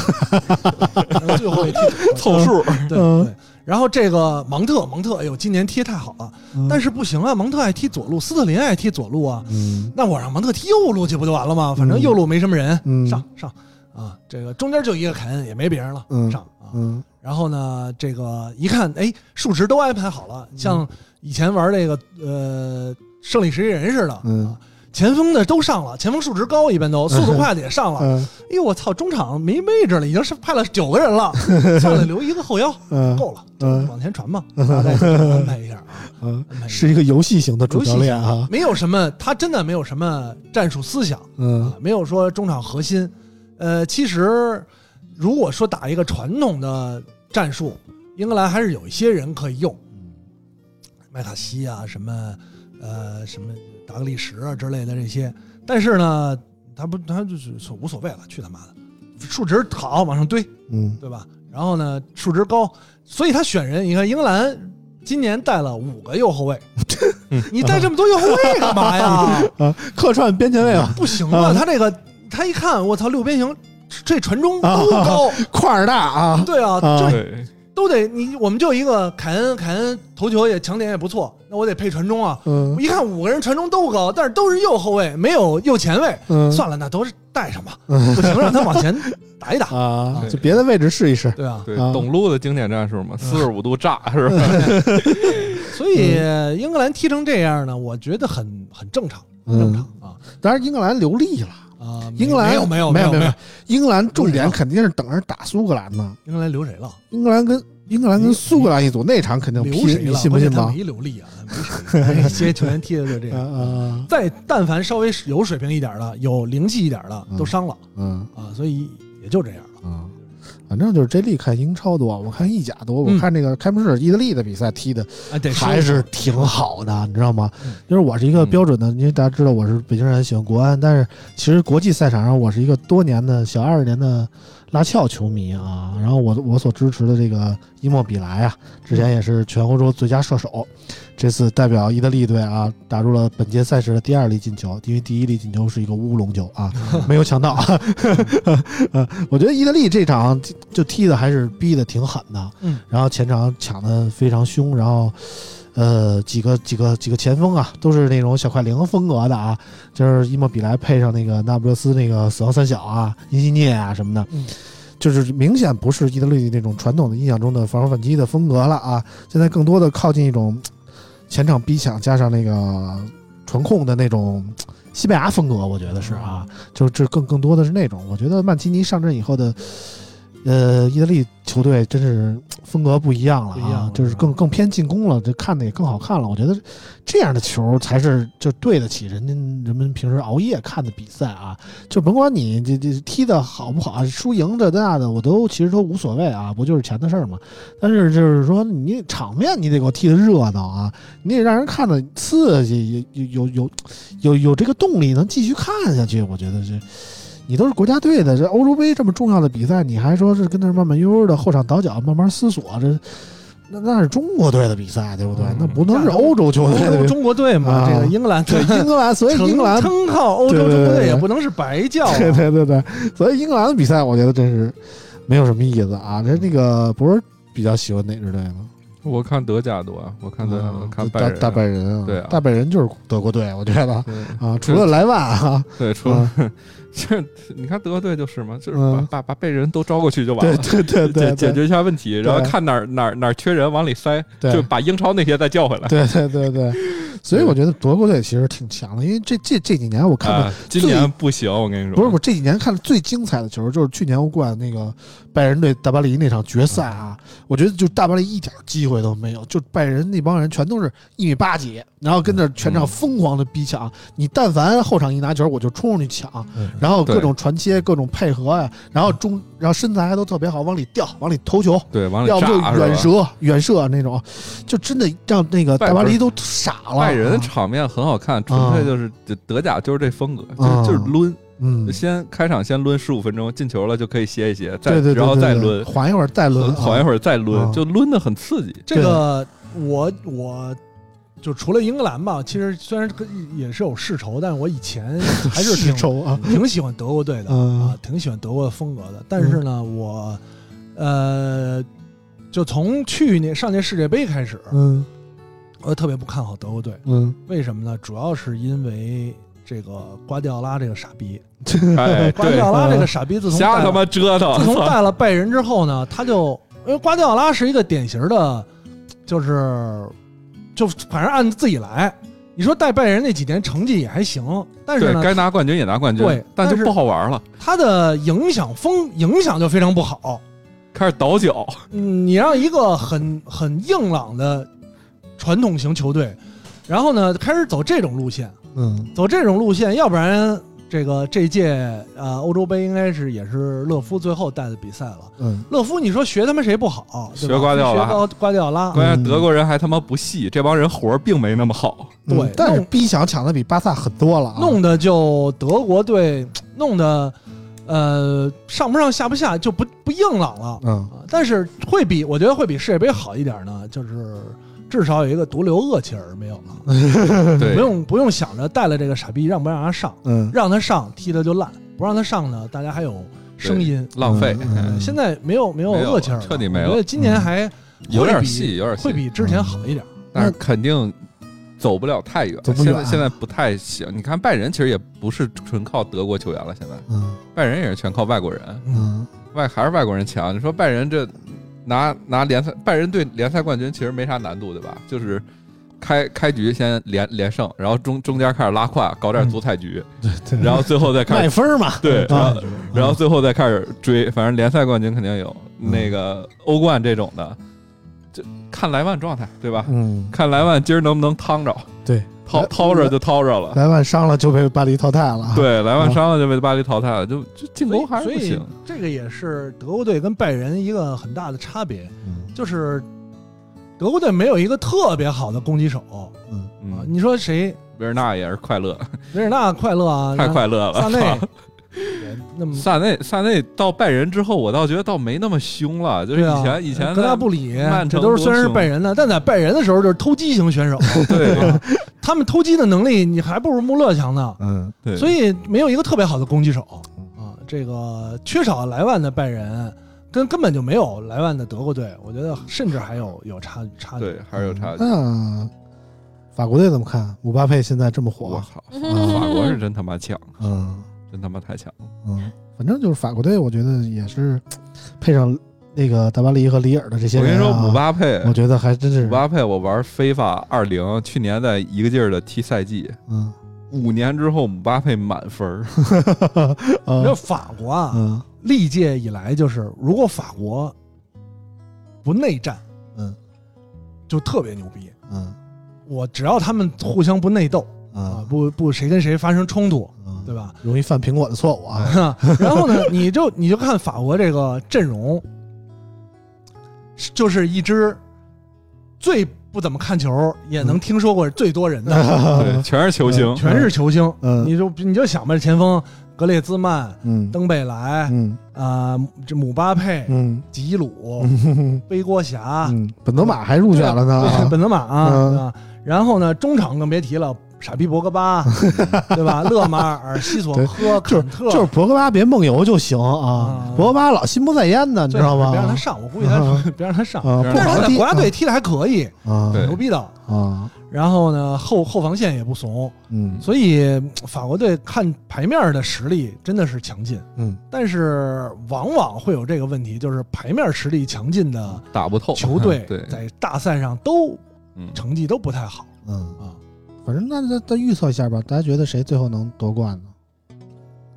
让右后卫踢左后卫。凑数，对嗯。对。然后这个芒特，芒特，哎呦，今年踢得太好了，但是不行啊，芒特爱踢左路，斯特林爱踢左路啊，嗯。那我让芒特踢右路去不就完了吗？反正右路没什么人，嗯。上上。啊，这个中间就一个凯恩，也没别人了，嗯。上啊。嗯。然后呢，这个一看，哎，数值都安排好了，像以前玩这个呃胜利十一人似的，嗯。啊，前锋的都上了，前锋数值高，一般都速度快的也上了。嗯。哎呦，我操，中场没位置了，已经是派了九个人了，上来，留一个后腰。嗯。够了，嗯。往前传嘛，大概安排一下。啊。是一个游戏型的主教练啊，没有什么，他真的没有什么战术思想嗯。啊，没有说中场核心。呃，其实如果说打一个传统的战术，英格兰还是有一些人可以用，麦卡锡啊，什么呃什么达格利什啊之类的这些。但是呢，他不，他就是无所谓了，去他妈的，数值好往上堆，嗯。对吧？然后呢，数值高，所以他选人，你看英格兰今年带了五个右后卫，你带这么多右后卫干嘛呀？啊，客串边前卫啊，不行啊，他这个他一看，我操，六边形这传中都高，块儿大啊，对啊，啊。这对，都得你我们就一个凯恩，凯恩头球也抢点也不错，那我得配传中啊。嗯。我一看五个人传中都高，但是都是右后卫，没有右前卫。嗯，算了，那都是带上吧，不行让他往前打一打，啊，就别的位置试一试，对啊。对，啊。董路的经典战术嘛，四十五度炸 是吧？所以英格兰踢成这样呢，我觉得很很正常，很正常啊。当然英格兰留力了，啊！英格兰没有没有没有没有有，英格兰重点肯定是等着打苏格兰呢，英格兰留谁了？英格兰跟英格兰跟苏格兰一组那场肯定拼，你？信不信他？没留力啊。那些球员踢的就这啊样。啊再但凡稍微有水平一点的、有灵气一点的，嗯都伤了嗯啊，所以也就这样了。啊，反正就是这力看英超多，我看意甲多，我嗯。看这个开幕式意大利的比赛踢的还是挺好的，你知道吗？嗯？就是我是一个嗯。标准的，因为大家知道我是北京人，喜欢国安，但是其实国际赛场上我是一个多年的小二十年的拉翘球迷啊。然后我我所支持的这个伊莫比莱啊，之前也是全欧洲最佳射手，这次代表意大利队啊打入了本届赛事的第二粒进球，因为第一粒进球是一个乌龙球啊，没有抢到。呃，我觉得意大利这场就踢的还是逼的挺狠的，嗯，然后前场抢的非常凶，然后。呃，几个几个几个前锋啊，都是那种小快灵风格的啊，就是伊莫比莱配上那个那不勒斯那个死亡三小啊，因西涅啊什么的，嗯就是明显不是意大利那种传统的印象中的防守反击的风格了啊，现在更多的靠近一种前场逼抢加上那个传控的那种西班牙风格，我觉得是啊，就这更更多的是那种，我觉得曼奇尼上阵以后的。呃，意大利球队真是风格不一样了啊就是更更偏进攻了，这看的也更好看了。我觉得这样的球才是就对得起人家人们平时熬夜看的比赛啊。就甭管你这这踢的好不好，输赢这那的，我都其实都无所谓啊，不就是钱的事儿嘛？但是就是说，你场面你得给我踢得热闹啊，你得让人看的刺激，有有有有有这个动力能继续看下去。我觉得这。你都是国家队的，这欧洲杯这么重要的比赛，你还说是跟那儿慢慢悠悠的后场倒脚，慢慢思索，这那那是中国队的比赛，对不对？嗯那不能是欧洲球队。中国队嘛，啊这个英格兰对英格兰，所以英格兰称称号欧洲对对中国队也不能是白叫啊。对对对对，所以英格兰的比赛，我觉得真是没有什么意思啊。这那个不是比较喜欢哪支队吗？我看德甲多，我看德甲看拜仁，大大拜仁啊，对啊大拜仁就是德国队，我觉得啊，除了莱万啊，对，除了这，你看德国队就是嘛，就是把嗯把把被人都招过去就完了。对对对，解解决一下问题，然后看哪儿哪儿哪儿缺人往里塞，就把英超那些再叫回来。对对对对，所以我觉得德国队其实挺强的，因为这这这几年我看的啊，今年不行，我跟你说，不是我这几年看的最精彩的球，就是去年欧冠那个拜仁对大巴黎那场决赛啊，我觉得就大巴黎一点机会都没有，就拜仁那帮人全都是一米八几，然后跟着全场疯狂的逼抢，你但凡后场一拿球，我就冲上去抢，然后各种传切、各种配合呀，然后中，然后身材还都特别好，往里吊，往里投球，对，往里要不就远射、远射那种，就真的让那个大巴黎都傻了。拜仁啊场面很好看，纯粹就是德甲就是这风格，啊就是就是抡，嗯，先开场先抡十五分钟，进球了就可以歇一歇，再对对对，然后再抡，缓一会儿再抡，缓一会儿，再抡啊，就抡的很刺激。这个我我就除了英格兰吧，其实虽然跟也是有世仇，但是我以前 还是挺仇啊，挺喜欢德国队的嗯。啊，挺喜欢德国的风格的。但是呢，我呃，就从去年上届世界杯开始，嗯。我特别不看好德国队。嗯，为什么呢？主要是因为这个瓜迪奥拉这个傻逼，哎，瓜迪，奥拉这个傻逼自从瞎他妈折腾，自从操。带了拜仁之后呢，他就因为瓜迪奥拉是一个典型的，就是就反正按自己来，你说带拜仁那几年成绩也还行，但是呢，该拿冠军也拿冠军，对但就但是不好玩了，他的影响风影响就非常不好。开始倒脚，嗯，你让一个很很硬朗的传统型球队，然后呢开始走这种路线，嗯走这种路线，要不然这个这届呃欧洲杯应该是也是勒夫最后带的比赛了。嗯，勒夫，你说学他妈谁不好？学瓜迪奥拉学瓜瓜迪奥拉，关键德国人还他妈不细，这帮人活儿并没那么好，对嗯但是逼抢抢的比巴萨很多了啊，弄得就德国队弄的，呃，上不上下不下就不不硬朗了。嗯啊，但是会比我觉得会比世界杯好一点呢，就是至少有一个毒瘤恶气儿没有了，对。不，用不用想着带了这个傻逼让不让他上，嗯。让他上踢他就烂，不让他上呢，大家还有声音。浪费，嗯嗯现在没有没有没有厄齐尔了，彻底没有。我觉得今年还有点戏，有点戏会比之前好一点。但是肯定走不了太远。现在现在不太行。你看拜仁其实也不是纯靠德国球员了，现在。嗯。拜仁也是全靠外国人，嗯。外还是外国人强。你说拜仁这拿拿联赛，拜仁队联赛冠军其实没啥难度，对吧？就是。开开局先连连胜，然后中中间开始拉胯，搞点足彩局，对对，然后最后再开始卖分嘛，对，然啊后然后最后再开始追，反正联赛冠军肯定有，那个欧冠这种的，就看莱万状态，对吧？嗯，看莱万今儿能不能趟着，对，掏掏着就掏着了。莱万伤了就被巴黎淘汰了，，对，莱万伤了就被巴黎淘汰了，就就进攻还是所以不行。这个也是德国队跟拜仁一个很大的差别，嗯就是德国队没有一个特别好的攻击手啊。嗯，你说谁？维尔纳也是快乐，维尔纳快乐啊，太快乐了。萨内也 那么萨内萨内到拜仁之后，我倒觉得倒没那么凶了，就是以前以前格纳在布里这都是虽然是拜仁的，但在拜仁的时候就是偷鸡型选手，对啊他们偷鸡的能力你还不如穆勒强呢，嗯对，所以没有一个特别好的攻击手啊。这个缺少莱万的拜仁，跟根本就没有莱万的德国队，我觉得甚至还有有差差距。对还是有差距。那法国队怎么看？姆巴佩现在这么火，我操，法国是真他妈强，嗯真他妈太强了。嗯，反正就是法国队，我觉得也是配上那个达巴黎和里尔的这些、啊，我跟你说，姆巴佩，我觉得还真是姆，巴佩，我玩非法二零，去年在一个劲儿的踢赛季，嗯五年之后姆巴佩满分儿，你知道嗯法国啊，嗯历届以来就是，如果法国不内战，嗯，就特别牛逼。嗯我只要他们互相不内斗啊啊，不不谁跟谁发生冲突，嗯对吧？容易犯苹果的错误啊，然后呢，你就你就看法国这个阵容，就是一支最不怎么看球，也能听说过最多人的，对，全是球星，全是球星。嗯你就你就想吧，前锋格列兹曼、嗯登贝莱嗯啊，这姆巴佩、嗯吉鲁、嗯背锅侠，嗯，本泽马还入选了呢啊，本泽马啊？然后呢，中场更别提了，傻逼博格巴，对吧？勒马尔、西索科、就是坎特，就是博格巴别梦游就行啊啊，博格巴老心不在焉的，你知道吗？别让他上，我估计他啊别让他上。啊，但是他在国家队踢的还可以，啊牛逼的。啊，然后呢，后后防线也不怂，嗯所以嗯法国队看牌面的实力真的是强劲，嗯但是往往会有这个问题，就是牌面实力强劲的打不透球队，在大赛上都嗯，成绩都不太好嗯，啊。反正那再再预测一下吧，大家觉得谁最后能夺冠呢？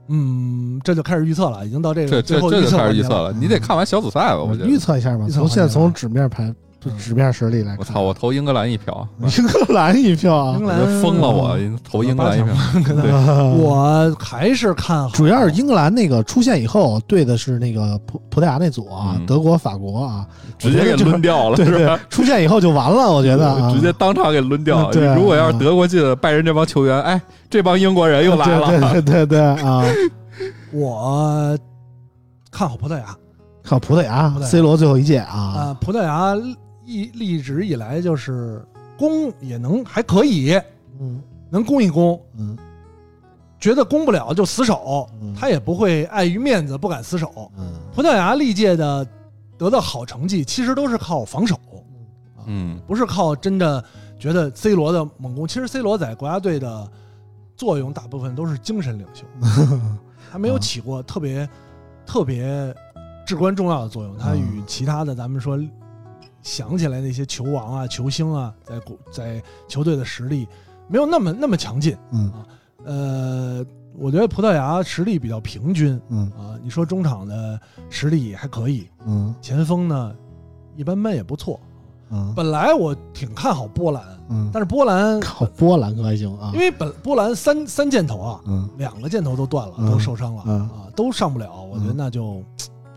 嗯，这就开始预测了，已经到这这个最这这就后开始预测了，你得看完小组赛吧，我觉得预。测一下吧，从现在从纸面牌嗯纸面实力来看，我操！我投英格兰一票，英格兰一票啊英，格兰疯了！我投英格兰一票，对，我还是看好，主要是英格兰那个出现以后，对的是那个葡葡萄牙那组啊，嗯德国、法国啊，直接给抡掉了，对对是？，出现以后就完了，我觉得啊，直接当场给抡掉。嗯对啊如果要是德国进了，拜仁这帮球员，哎，这帮英国人又来了。对对对对啊，我看好葡萄牙看葡萄牙葡萄牙，C 罗最后一届啊、啊，葡萄牙一一直以来就是攻也能还可以，嗯能攻一攻，嗯觉得攻不了就死守，嗯他也不会碍于面子不敢死守。嗯葡萄牙历届的得到好成绩，其实都是靠防守，嗯，不是靠真的觉得 C 罗的猛攻。其实 C 罗在国家队的作用大部分都是精神领袖，他没有起过特别特别至关重要的作用。他与其他的咱们说想起来那些球王啊、球星啊，在国在球队的实力没有那么那么强劲。嗯呃，我觉得葡萄牙实力比较平均嗯啊。你说中场的实力还可以，嗯前锋呢一般般也不错。嗯本来我挺看好波兰，嗯，但是波兰靠波兰可还行啊因，为本波兰三三箭头啊，嗯两个箭头都断了，嗯都受伤了、嗯啊，都上不了。我觉得嗯那就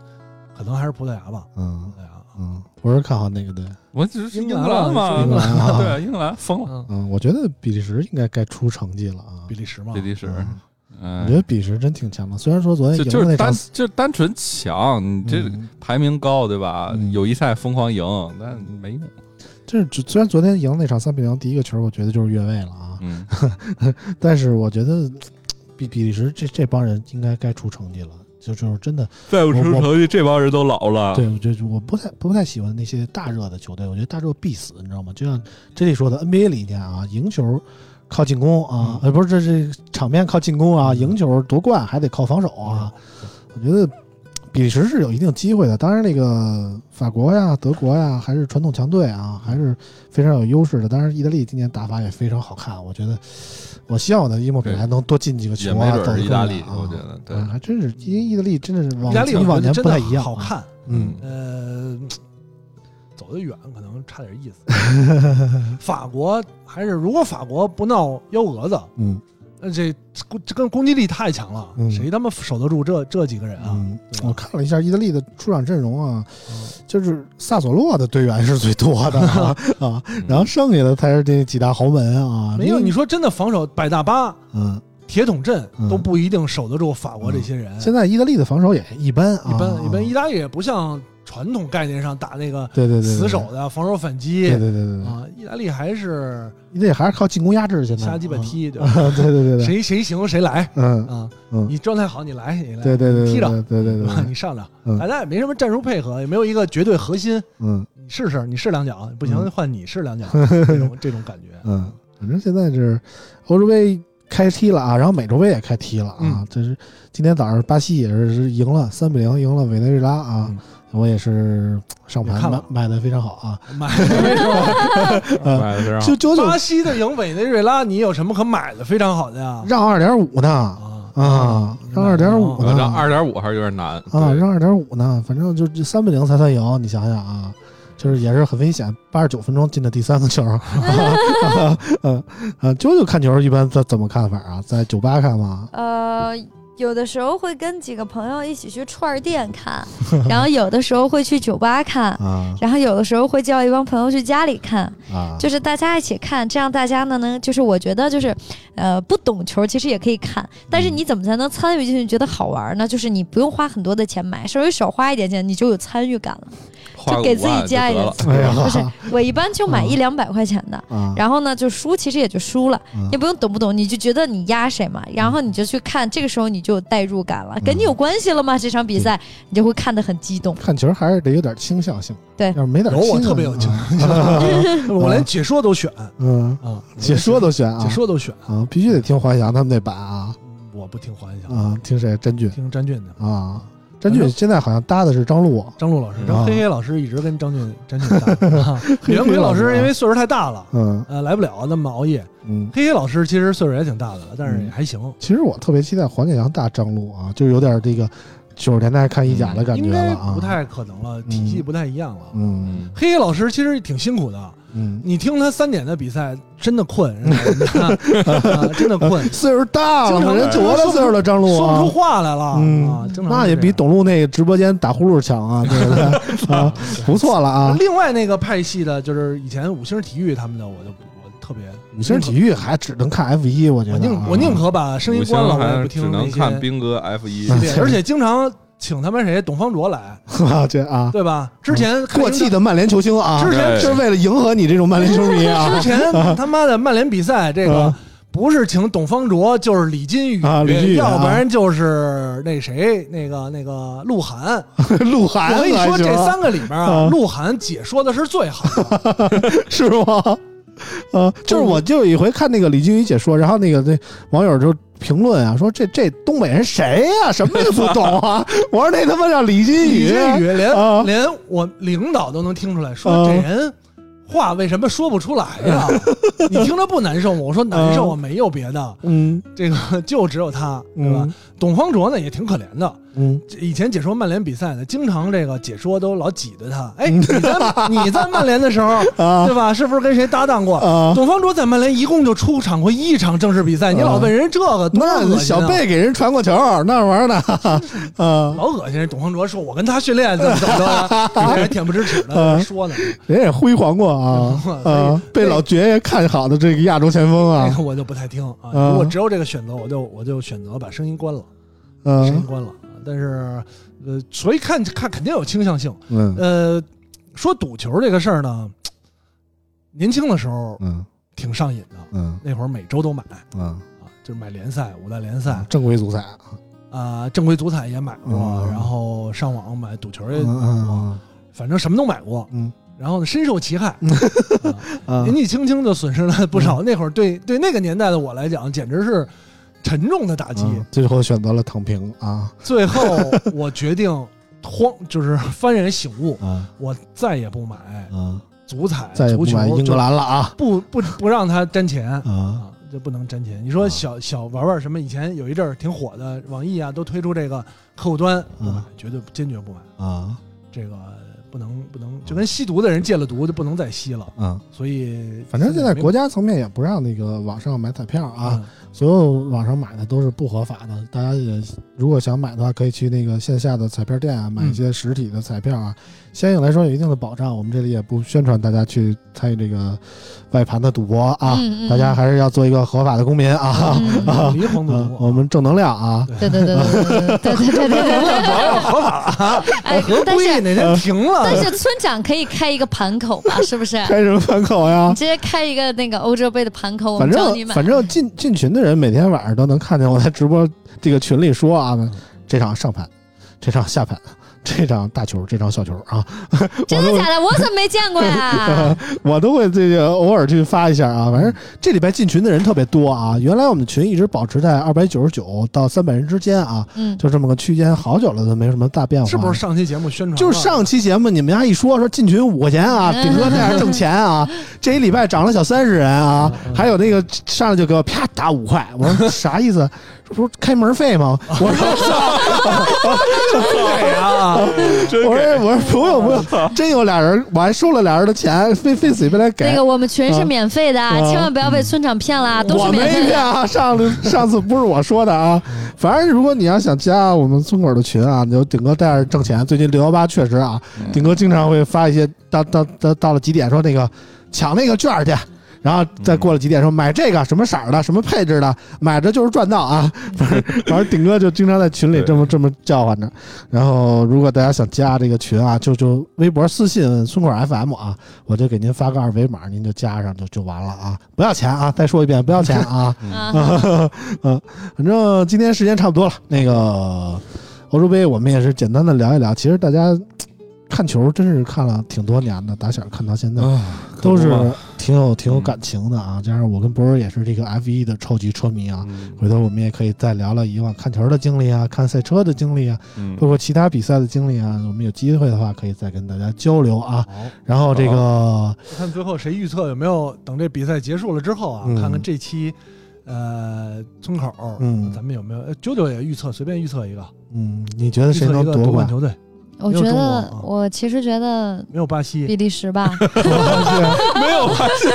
可能还是葡萄牙吧。嗯葡萄牙，嗯，我是看好那个队。我只是英英格兰嘛，英格兰啊。对，英格兰疯了，嗯，嗯，我觉得比利时应该该出成绩了啊。比。利时嘛，比利时，嗯。嗯。我觉得比利时真挺强的，虽然说昨天就就是单就单纯强，你这嗯。排名高对吧？嗯。友谊赛疯狂赢，但没用。就是虽然昨天赢那场三比零第一个球，我觉得就是越位了啊，嗯，但是我觉得比比利时这这帮人应该该出成绩了，就就是真的，再不出成绩，这帮人都老了。对我觉得我不太不太喜欢那些大热的球队，我觉得大热必死，你知道吗？就像这里说的 NBA 里面啊，赢球靠进攻啊，呃不是这这场面靠进攻啊，赢球夺冠还得靠防守啊，我觉得比利时是有一定机会的。当然，那个法国呀、德国呀，还是传统强队啊，还是非常有优势的。当然，意大利今年打法也非常好看。我觉得，我希望我的伊莫比莱能多进几个球啊，意大利，啊我觉得对嗯，还真是，因为意大利真的是往意大利比往年不太一样，好。看。嗯呃，走得远可能差点意思。法国还是如果法国不闹幺蛾子，嗯那这这跟攻击力太强了，嗯谁他妈守得住这这几个人啊？我看了一下意大利的出场阵容啊，嗯就是萨索洛的队员是最多的啊 啊，然后剩下的才是这几大豪门啊。没有，你说真的防守百大巴、嗯，铁桶阵嗯都不一定守得住法国这些人。现在意大利的防守也一般啊，一般一般，啊意大利也不像传统概念上打那个对对对对死守的防守反击对对对对。对，啊，意大利还是你得还是靠进攻压制现在。瞎鸡巴踢，对啊吧？对对对对，谁谁行谁来嗯啊！嗯，你状态好，你来，你来，对对对对踢着，对对对你上场，嗯。大家也没什么战术配合，也没有一个绝对核心。嗯。你试试，你试两脚，不行嗯。换你试两脚，这种这种感觉。嗯，反正现在是欧洲杯开踢了啊，然后美洲杯也开踢了啊嗯，这是今天早上巴西也是是赢了三比零赢了委内瑞拉啊嗯，我也是上盘了买的非常好啊，买 的非常好就九九巴西的赢委内瑞拉，你有什么可买的非常好的呀？让二点五呢啊啊，让二点五呢，我让二点五还是有点难啊，对让二点五呢，反正就这三比零才算赢，你想想啊，就是也是很危险，八十九分钟进的第三个球，嗯嗯，啾啾看球一般怎怎么看法啊？在酒吧看吗？呃，有的时候会跟几个朋友一起去串儿店看，然后有的时候会去酒吧看，啊然后有的时候会叫一帮朋友去家里看，啊，就是大家一起看，这样大家呢能就是我觉得就是，呃，不懂球其实也可以看，但是嗯你怎么才能参与进去，觉得好玩呢？就是你不用花很多的钱买，稍微少花一点钱，你就有参与感了。就给自己加一点就得了哎呀，不是，我一般就买嗯一两百块钱的。啊，然后呢，就输，其实也就输了，嗯也不用懂不懂，你就觉得你压谁嘛，然后你就去看，这个时候你就有代入感了，跟你有关系了吗？这场比赛你就会看得很激动。看球还是得有点倾向性，对要是没点有我倾向特别有性倾啊 我连解说都选嗯，啊，解说都选啊，解说都选，啊，必须得听华翔他们那版啊我不听黄翔，啊，听谁？詹俊听詹俊的。啊，真俊现在好像搭的是张璐，张璐老师，张啊黑黑老师一直跟张俊 张俊搭。啊袁奎老师因为岁数太大了，嗯呃，来不了那么熬夜。嗯。黑黑老师其实岁数也挺大的了，但是也还行，其实我特别期待黄健翔搭张璐啊，就有点这个九十年代看意甲的感觉应该了啊，不太可能了，体系不太一样了。嗯。嗯，黑黑老师其实挺辛苦的，嗯，你听他三点的比赛，真的困，啊真的困，岁数大了嘛，经常人多大岁数了？张璐啊。说不出，话来了嗯。啊，那也比董路那个直播间打呼噜强啊，对不对？啊，不错了啊。另外那个派系的，就是以前五星体育他们的，我就我特别五星体育还只能看 F 一，我觉得啊宁我宁可把声音关了，我也不听只能看。兵哥 F 一，而且经常请他们谁董方卓来，啊，这啊，对吧？之前过气的曼联球星啊，之前是为了迎合你这种曼联球迷啊之前 他妈的曼联比赛，这个啊不是请董方卓，就是李金羽，啊李金羽啊要不然就是那谁，那个那个鹿晗。鹿晗，我跟你说，这三个里面啊啊，鹿晗解说的是最好的。是吗？啊，就是我就有一回看那个李金羽解说，然后那个那网友就评论啊，说这这东北人谁呀、什么也不懂啊。我说那他妈叫李金李羽，金羽连啊连我领导都能听出来，说啊这人话为什么说不出来呀？你听着不难受吗？我说难受啊，没有别的，嗯这个就只有他，对吧嗯？董方卓呢也挺可怜的，嗯以前解说曼联比赛的，经常这个解说都老挤兑他。哎，你在 你在曼联的时候，啊对吧？是不是跟谁搭档过？啊，董方卓在曼联一共就出场过一场正式比赛，你老问人这个，那小贝给人传过球，那玩意儿呢？啊，老恶心人。董方卓说：“我跟他训练怎么怎么着的，这还恬不知耻的啊说呢。人也辉煌过啊啊，被老爵爷看好的这个亚洲前锋啊这个，我就不太听啊。啊如果只有这个选择，我就我就选择把声音关了，声音嗯关了。但是，呃，所以看看肯定有倾向性。嗯。呃，说赌球这个事儿呢，年轻的时候嗯。挺上瘾的，嗯。那会儿每周都买。嗯，啊，就是买联赛、五大联赛。正规足彩，啊，正规足彩也买过，嗯。然后上网买赌球也买过，嗯反正什么都买过。嗯。然后呢，深受其害，啊嗯年纪轻轻就损失了不少。那会儿对对那个年代的我来讲，简直是沉重的打击。嗯，最后选择了躺平啊最后我决定慌，就是幡然醒悟，啊我再也不买啊，足彩、再也不足球，买英格兰了啊不不不让他沾钱啊啊，就不能沾钱。你说小小玩玩什么？以前有一阵儿挺火的，网易啊都推出这个客户端，不买嗯，绝对坚决不买。啊这个不能不能，就跟吸毒的人戒了毒就不能再吸了。啊！所以反正现在国家家层面也不让那个网上买彩票啊，嗯所有网上买的都是不合法的。大家也如果想买的话，可以去那个线下的彩票店啊，买一些实体的彩票啊，相应来说有一定的保障。我们这里也不宣传大家去参与这个外盘的赌博啊，嗯嗯大家还是要做一个合法的公民啊。嗯啊离黄赌嗯毒，我们正能量啊，对对对对对对对对对合法，哎，但是哪天停了，但是村长可以开一个盘口吧？是不是？开什么盘口呀你？直接开一个那个欧洲杯的盘口，反。正反正进进群的人每天晚上都能看见我在直播这个群里说啊，这场上盘，这场下盘，这张大球，这张小球啊，真的假的？我怎么没见过呀？我都会这个偶尔去发一下啊。反正这礼拜进群的人特别多啊，原来我们的群一直保持在二百九十九到三百人之间啊，嗯，就这么个区间，好久了都没什么大变化。是不是上期节目宣传？就是上期节目你们家一说说进群五块钱啊，嗯顶哥这样挣钱啊，这一礼拜涨了小三十人啊，嗯还有那个上来就给我啪打五块，我说啥意思？这不是开门费吗？我说给啊，我说我说不用不用，真有俩人，我还收了俩人的钱，非非随便来给。那个我们群是免费的，啊千万不要被村长骗了，都我是免费的。没骗啊，上上次不是我说的啊。反正如果你要想加我们村口的群啊，你就顶哥带着挣钱。最近六幺八确实啊，顶哥经常会发一些到到到到了几点说那个抢那个券儿去。然后再过了几点说买这个什么色儿的什么配置的，买着就是赚到啊！反 正反正顶哥就经常在群里这么这么叫唤着。然后如果大家想加这个群啊，就就微博私信村口 FM 啊，我就给您发个二维码，您就加上就就完了啊，不要钱啊！再说一遍，不要钱啊！啊，嗯，反正今天时间差不多了。那个欧洲杯，我们也是简单的聊一聊。其实大家看球真是看了挺多年的，打小看到现在，啊，都是挺有挺有感情的啊。加上我跟博儿也是这个 F 一的超级车迷啊，嗯回头我们也可以再聊聊以往看球的经历啊，看赛车的经历啊，嗯包括其他比赛的经历啊。我们有机会的话，可以再跟大家交流啊。好，然后这个看最后谁预测有没有等这比赛结束了之后啊，嗯看看这期呃村口，嗯咱们有没有？呃啾啾也预测，随便预测一个，嗯，你觉得谁能夺冠？夺冠球队？我觉得啊。我其实觉得没有巴西。比，利时吧，没有巴西，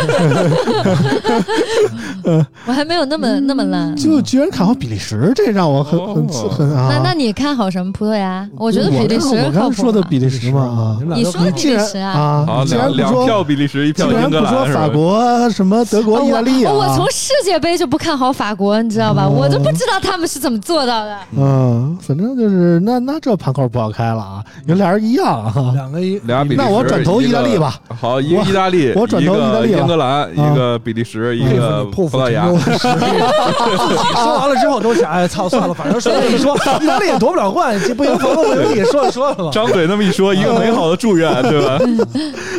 我还没有那么那么烂。就居然看好比利时，这让我很很哦。很啊。那那你看好什么葡萄牙？我觉得比利时我刚说的比利时嘛啊。你，说的比利时。啊？啊，两不说，两票比利时一既票英格然不说兰是吧？法国什么德国、哦意大利啊。我我从，世界杯就不看好法国，你知道吧？哦我都不知道他们是怎么做到的。嗯，反正就是那那这盘口不好开了啊，有俩人一样啊。两个一俩比利时那我转投意大利吧。好，一个意大利，我转投意大利英格兰，一个比利时，一个葡萄牙 说完了之后都想，哎操，算了，反正说这一说，意大利也夺不了冠，不赢房子不赢地，说了说了吧。张嘴那么一说，一个美好的祝愿，对吧？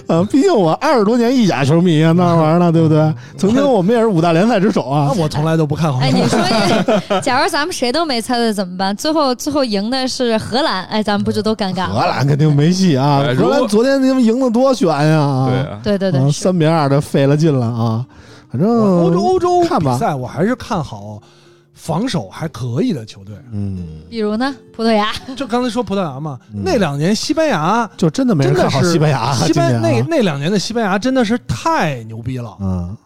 啊，毕竟我二十多年意甲球迷啊，那玩意儿呢，对不对？曾经我们也是五大联赛之首啊那。我从来都不看好。哎，你说你，假如咱们谁都没猜对怎么办？最后最后赢的是荷兰，哎，咱们不就都尴尬荷了？兰肯定没戏啊！荷兰昨天他们赢得多悬呀！对啊，对对对，三比二的费了劲了啊！反正欧洲欧洲看吧比赛，我还是看好防守还可以的球队。嗯，比如呢，葡萄牙，就刚才说葡萄牙嘛，嗯那两年西班牙就真的没人看好西班牙啊。西班那那两年的西班牙真的是太牛逼了，嗯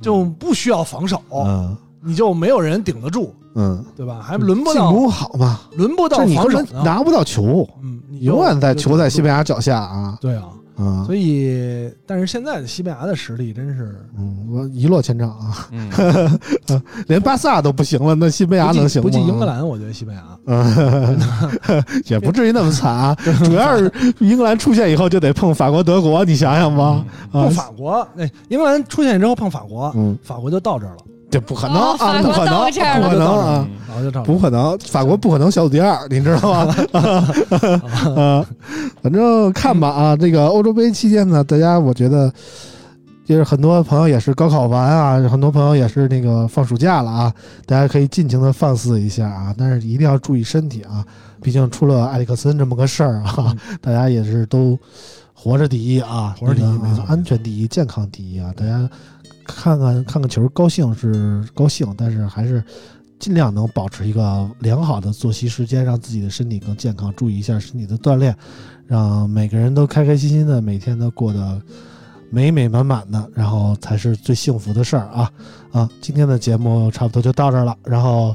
就不需要防守，嗯你就没有人顶得住，嗯，对吧？还轮不到进攻好嘛？轮不到你防守拿不到球，嗯，你永远在球在西班牙脚下啊！对啊，嗯所以但是现在的西班牙的实力真是嗯，我一落千丈啊！嗯，连巴萨都不行了，那西班牙能行吗？进不进英格兰，我觉得西班牙嗯，也不至于那么惨啊。主要是英格兰出现以后就得碰法国、德国，你想想吧。啊碰，法国，那英格兰出现之后碰法国，嗯，法国就到这儿了，这不可能哦啊，法国不可能，到这儿不可能啊。不可能，法国不可能小组第二，你知道吗？啊，反正看吧啊，这个欧洲杯期间呢，大家我觉得。就是很多朋友也是高考完啊，很多朋友也是那个放暑假了啊，大家可以尽情的放肆一下啊，但是一定要注意身体啊，毕竟出了埃里克森这么个事儿啊，大家也是都活着第一啊，活着第一没错安全第一，健康第一啊，大家看看看看球高兴是高兴，但是还是尽量能保持一个良好的作息时间，让自己的身体更健康，注意一下身体的锻炼，让每个人都开开心心的，每天都过得美美满满的，然后才是最幸福的事儿啊啊！今天的节目差不多就到这儿了，然后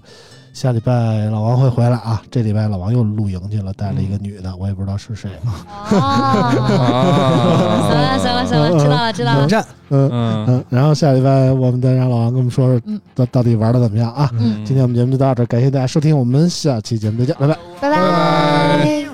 下礼拜老王会回来啊，这礼拜老王又露营去了，带了一个女的，我也不知道是谁啊，行了行了行了，知道了知道了冷，战，嗯。嗯。嗯，然后下礼拜我们再让老王跟我们说说嗯。到到底玩的怎么样啊？嗯，今天我们节目就到这儿，感谢大家收听，我们下期节目再见，拜拜。拜拜。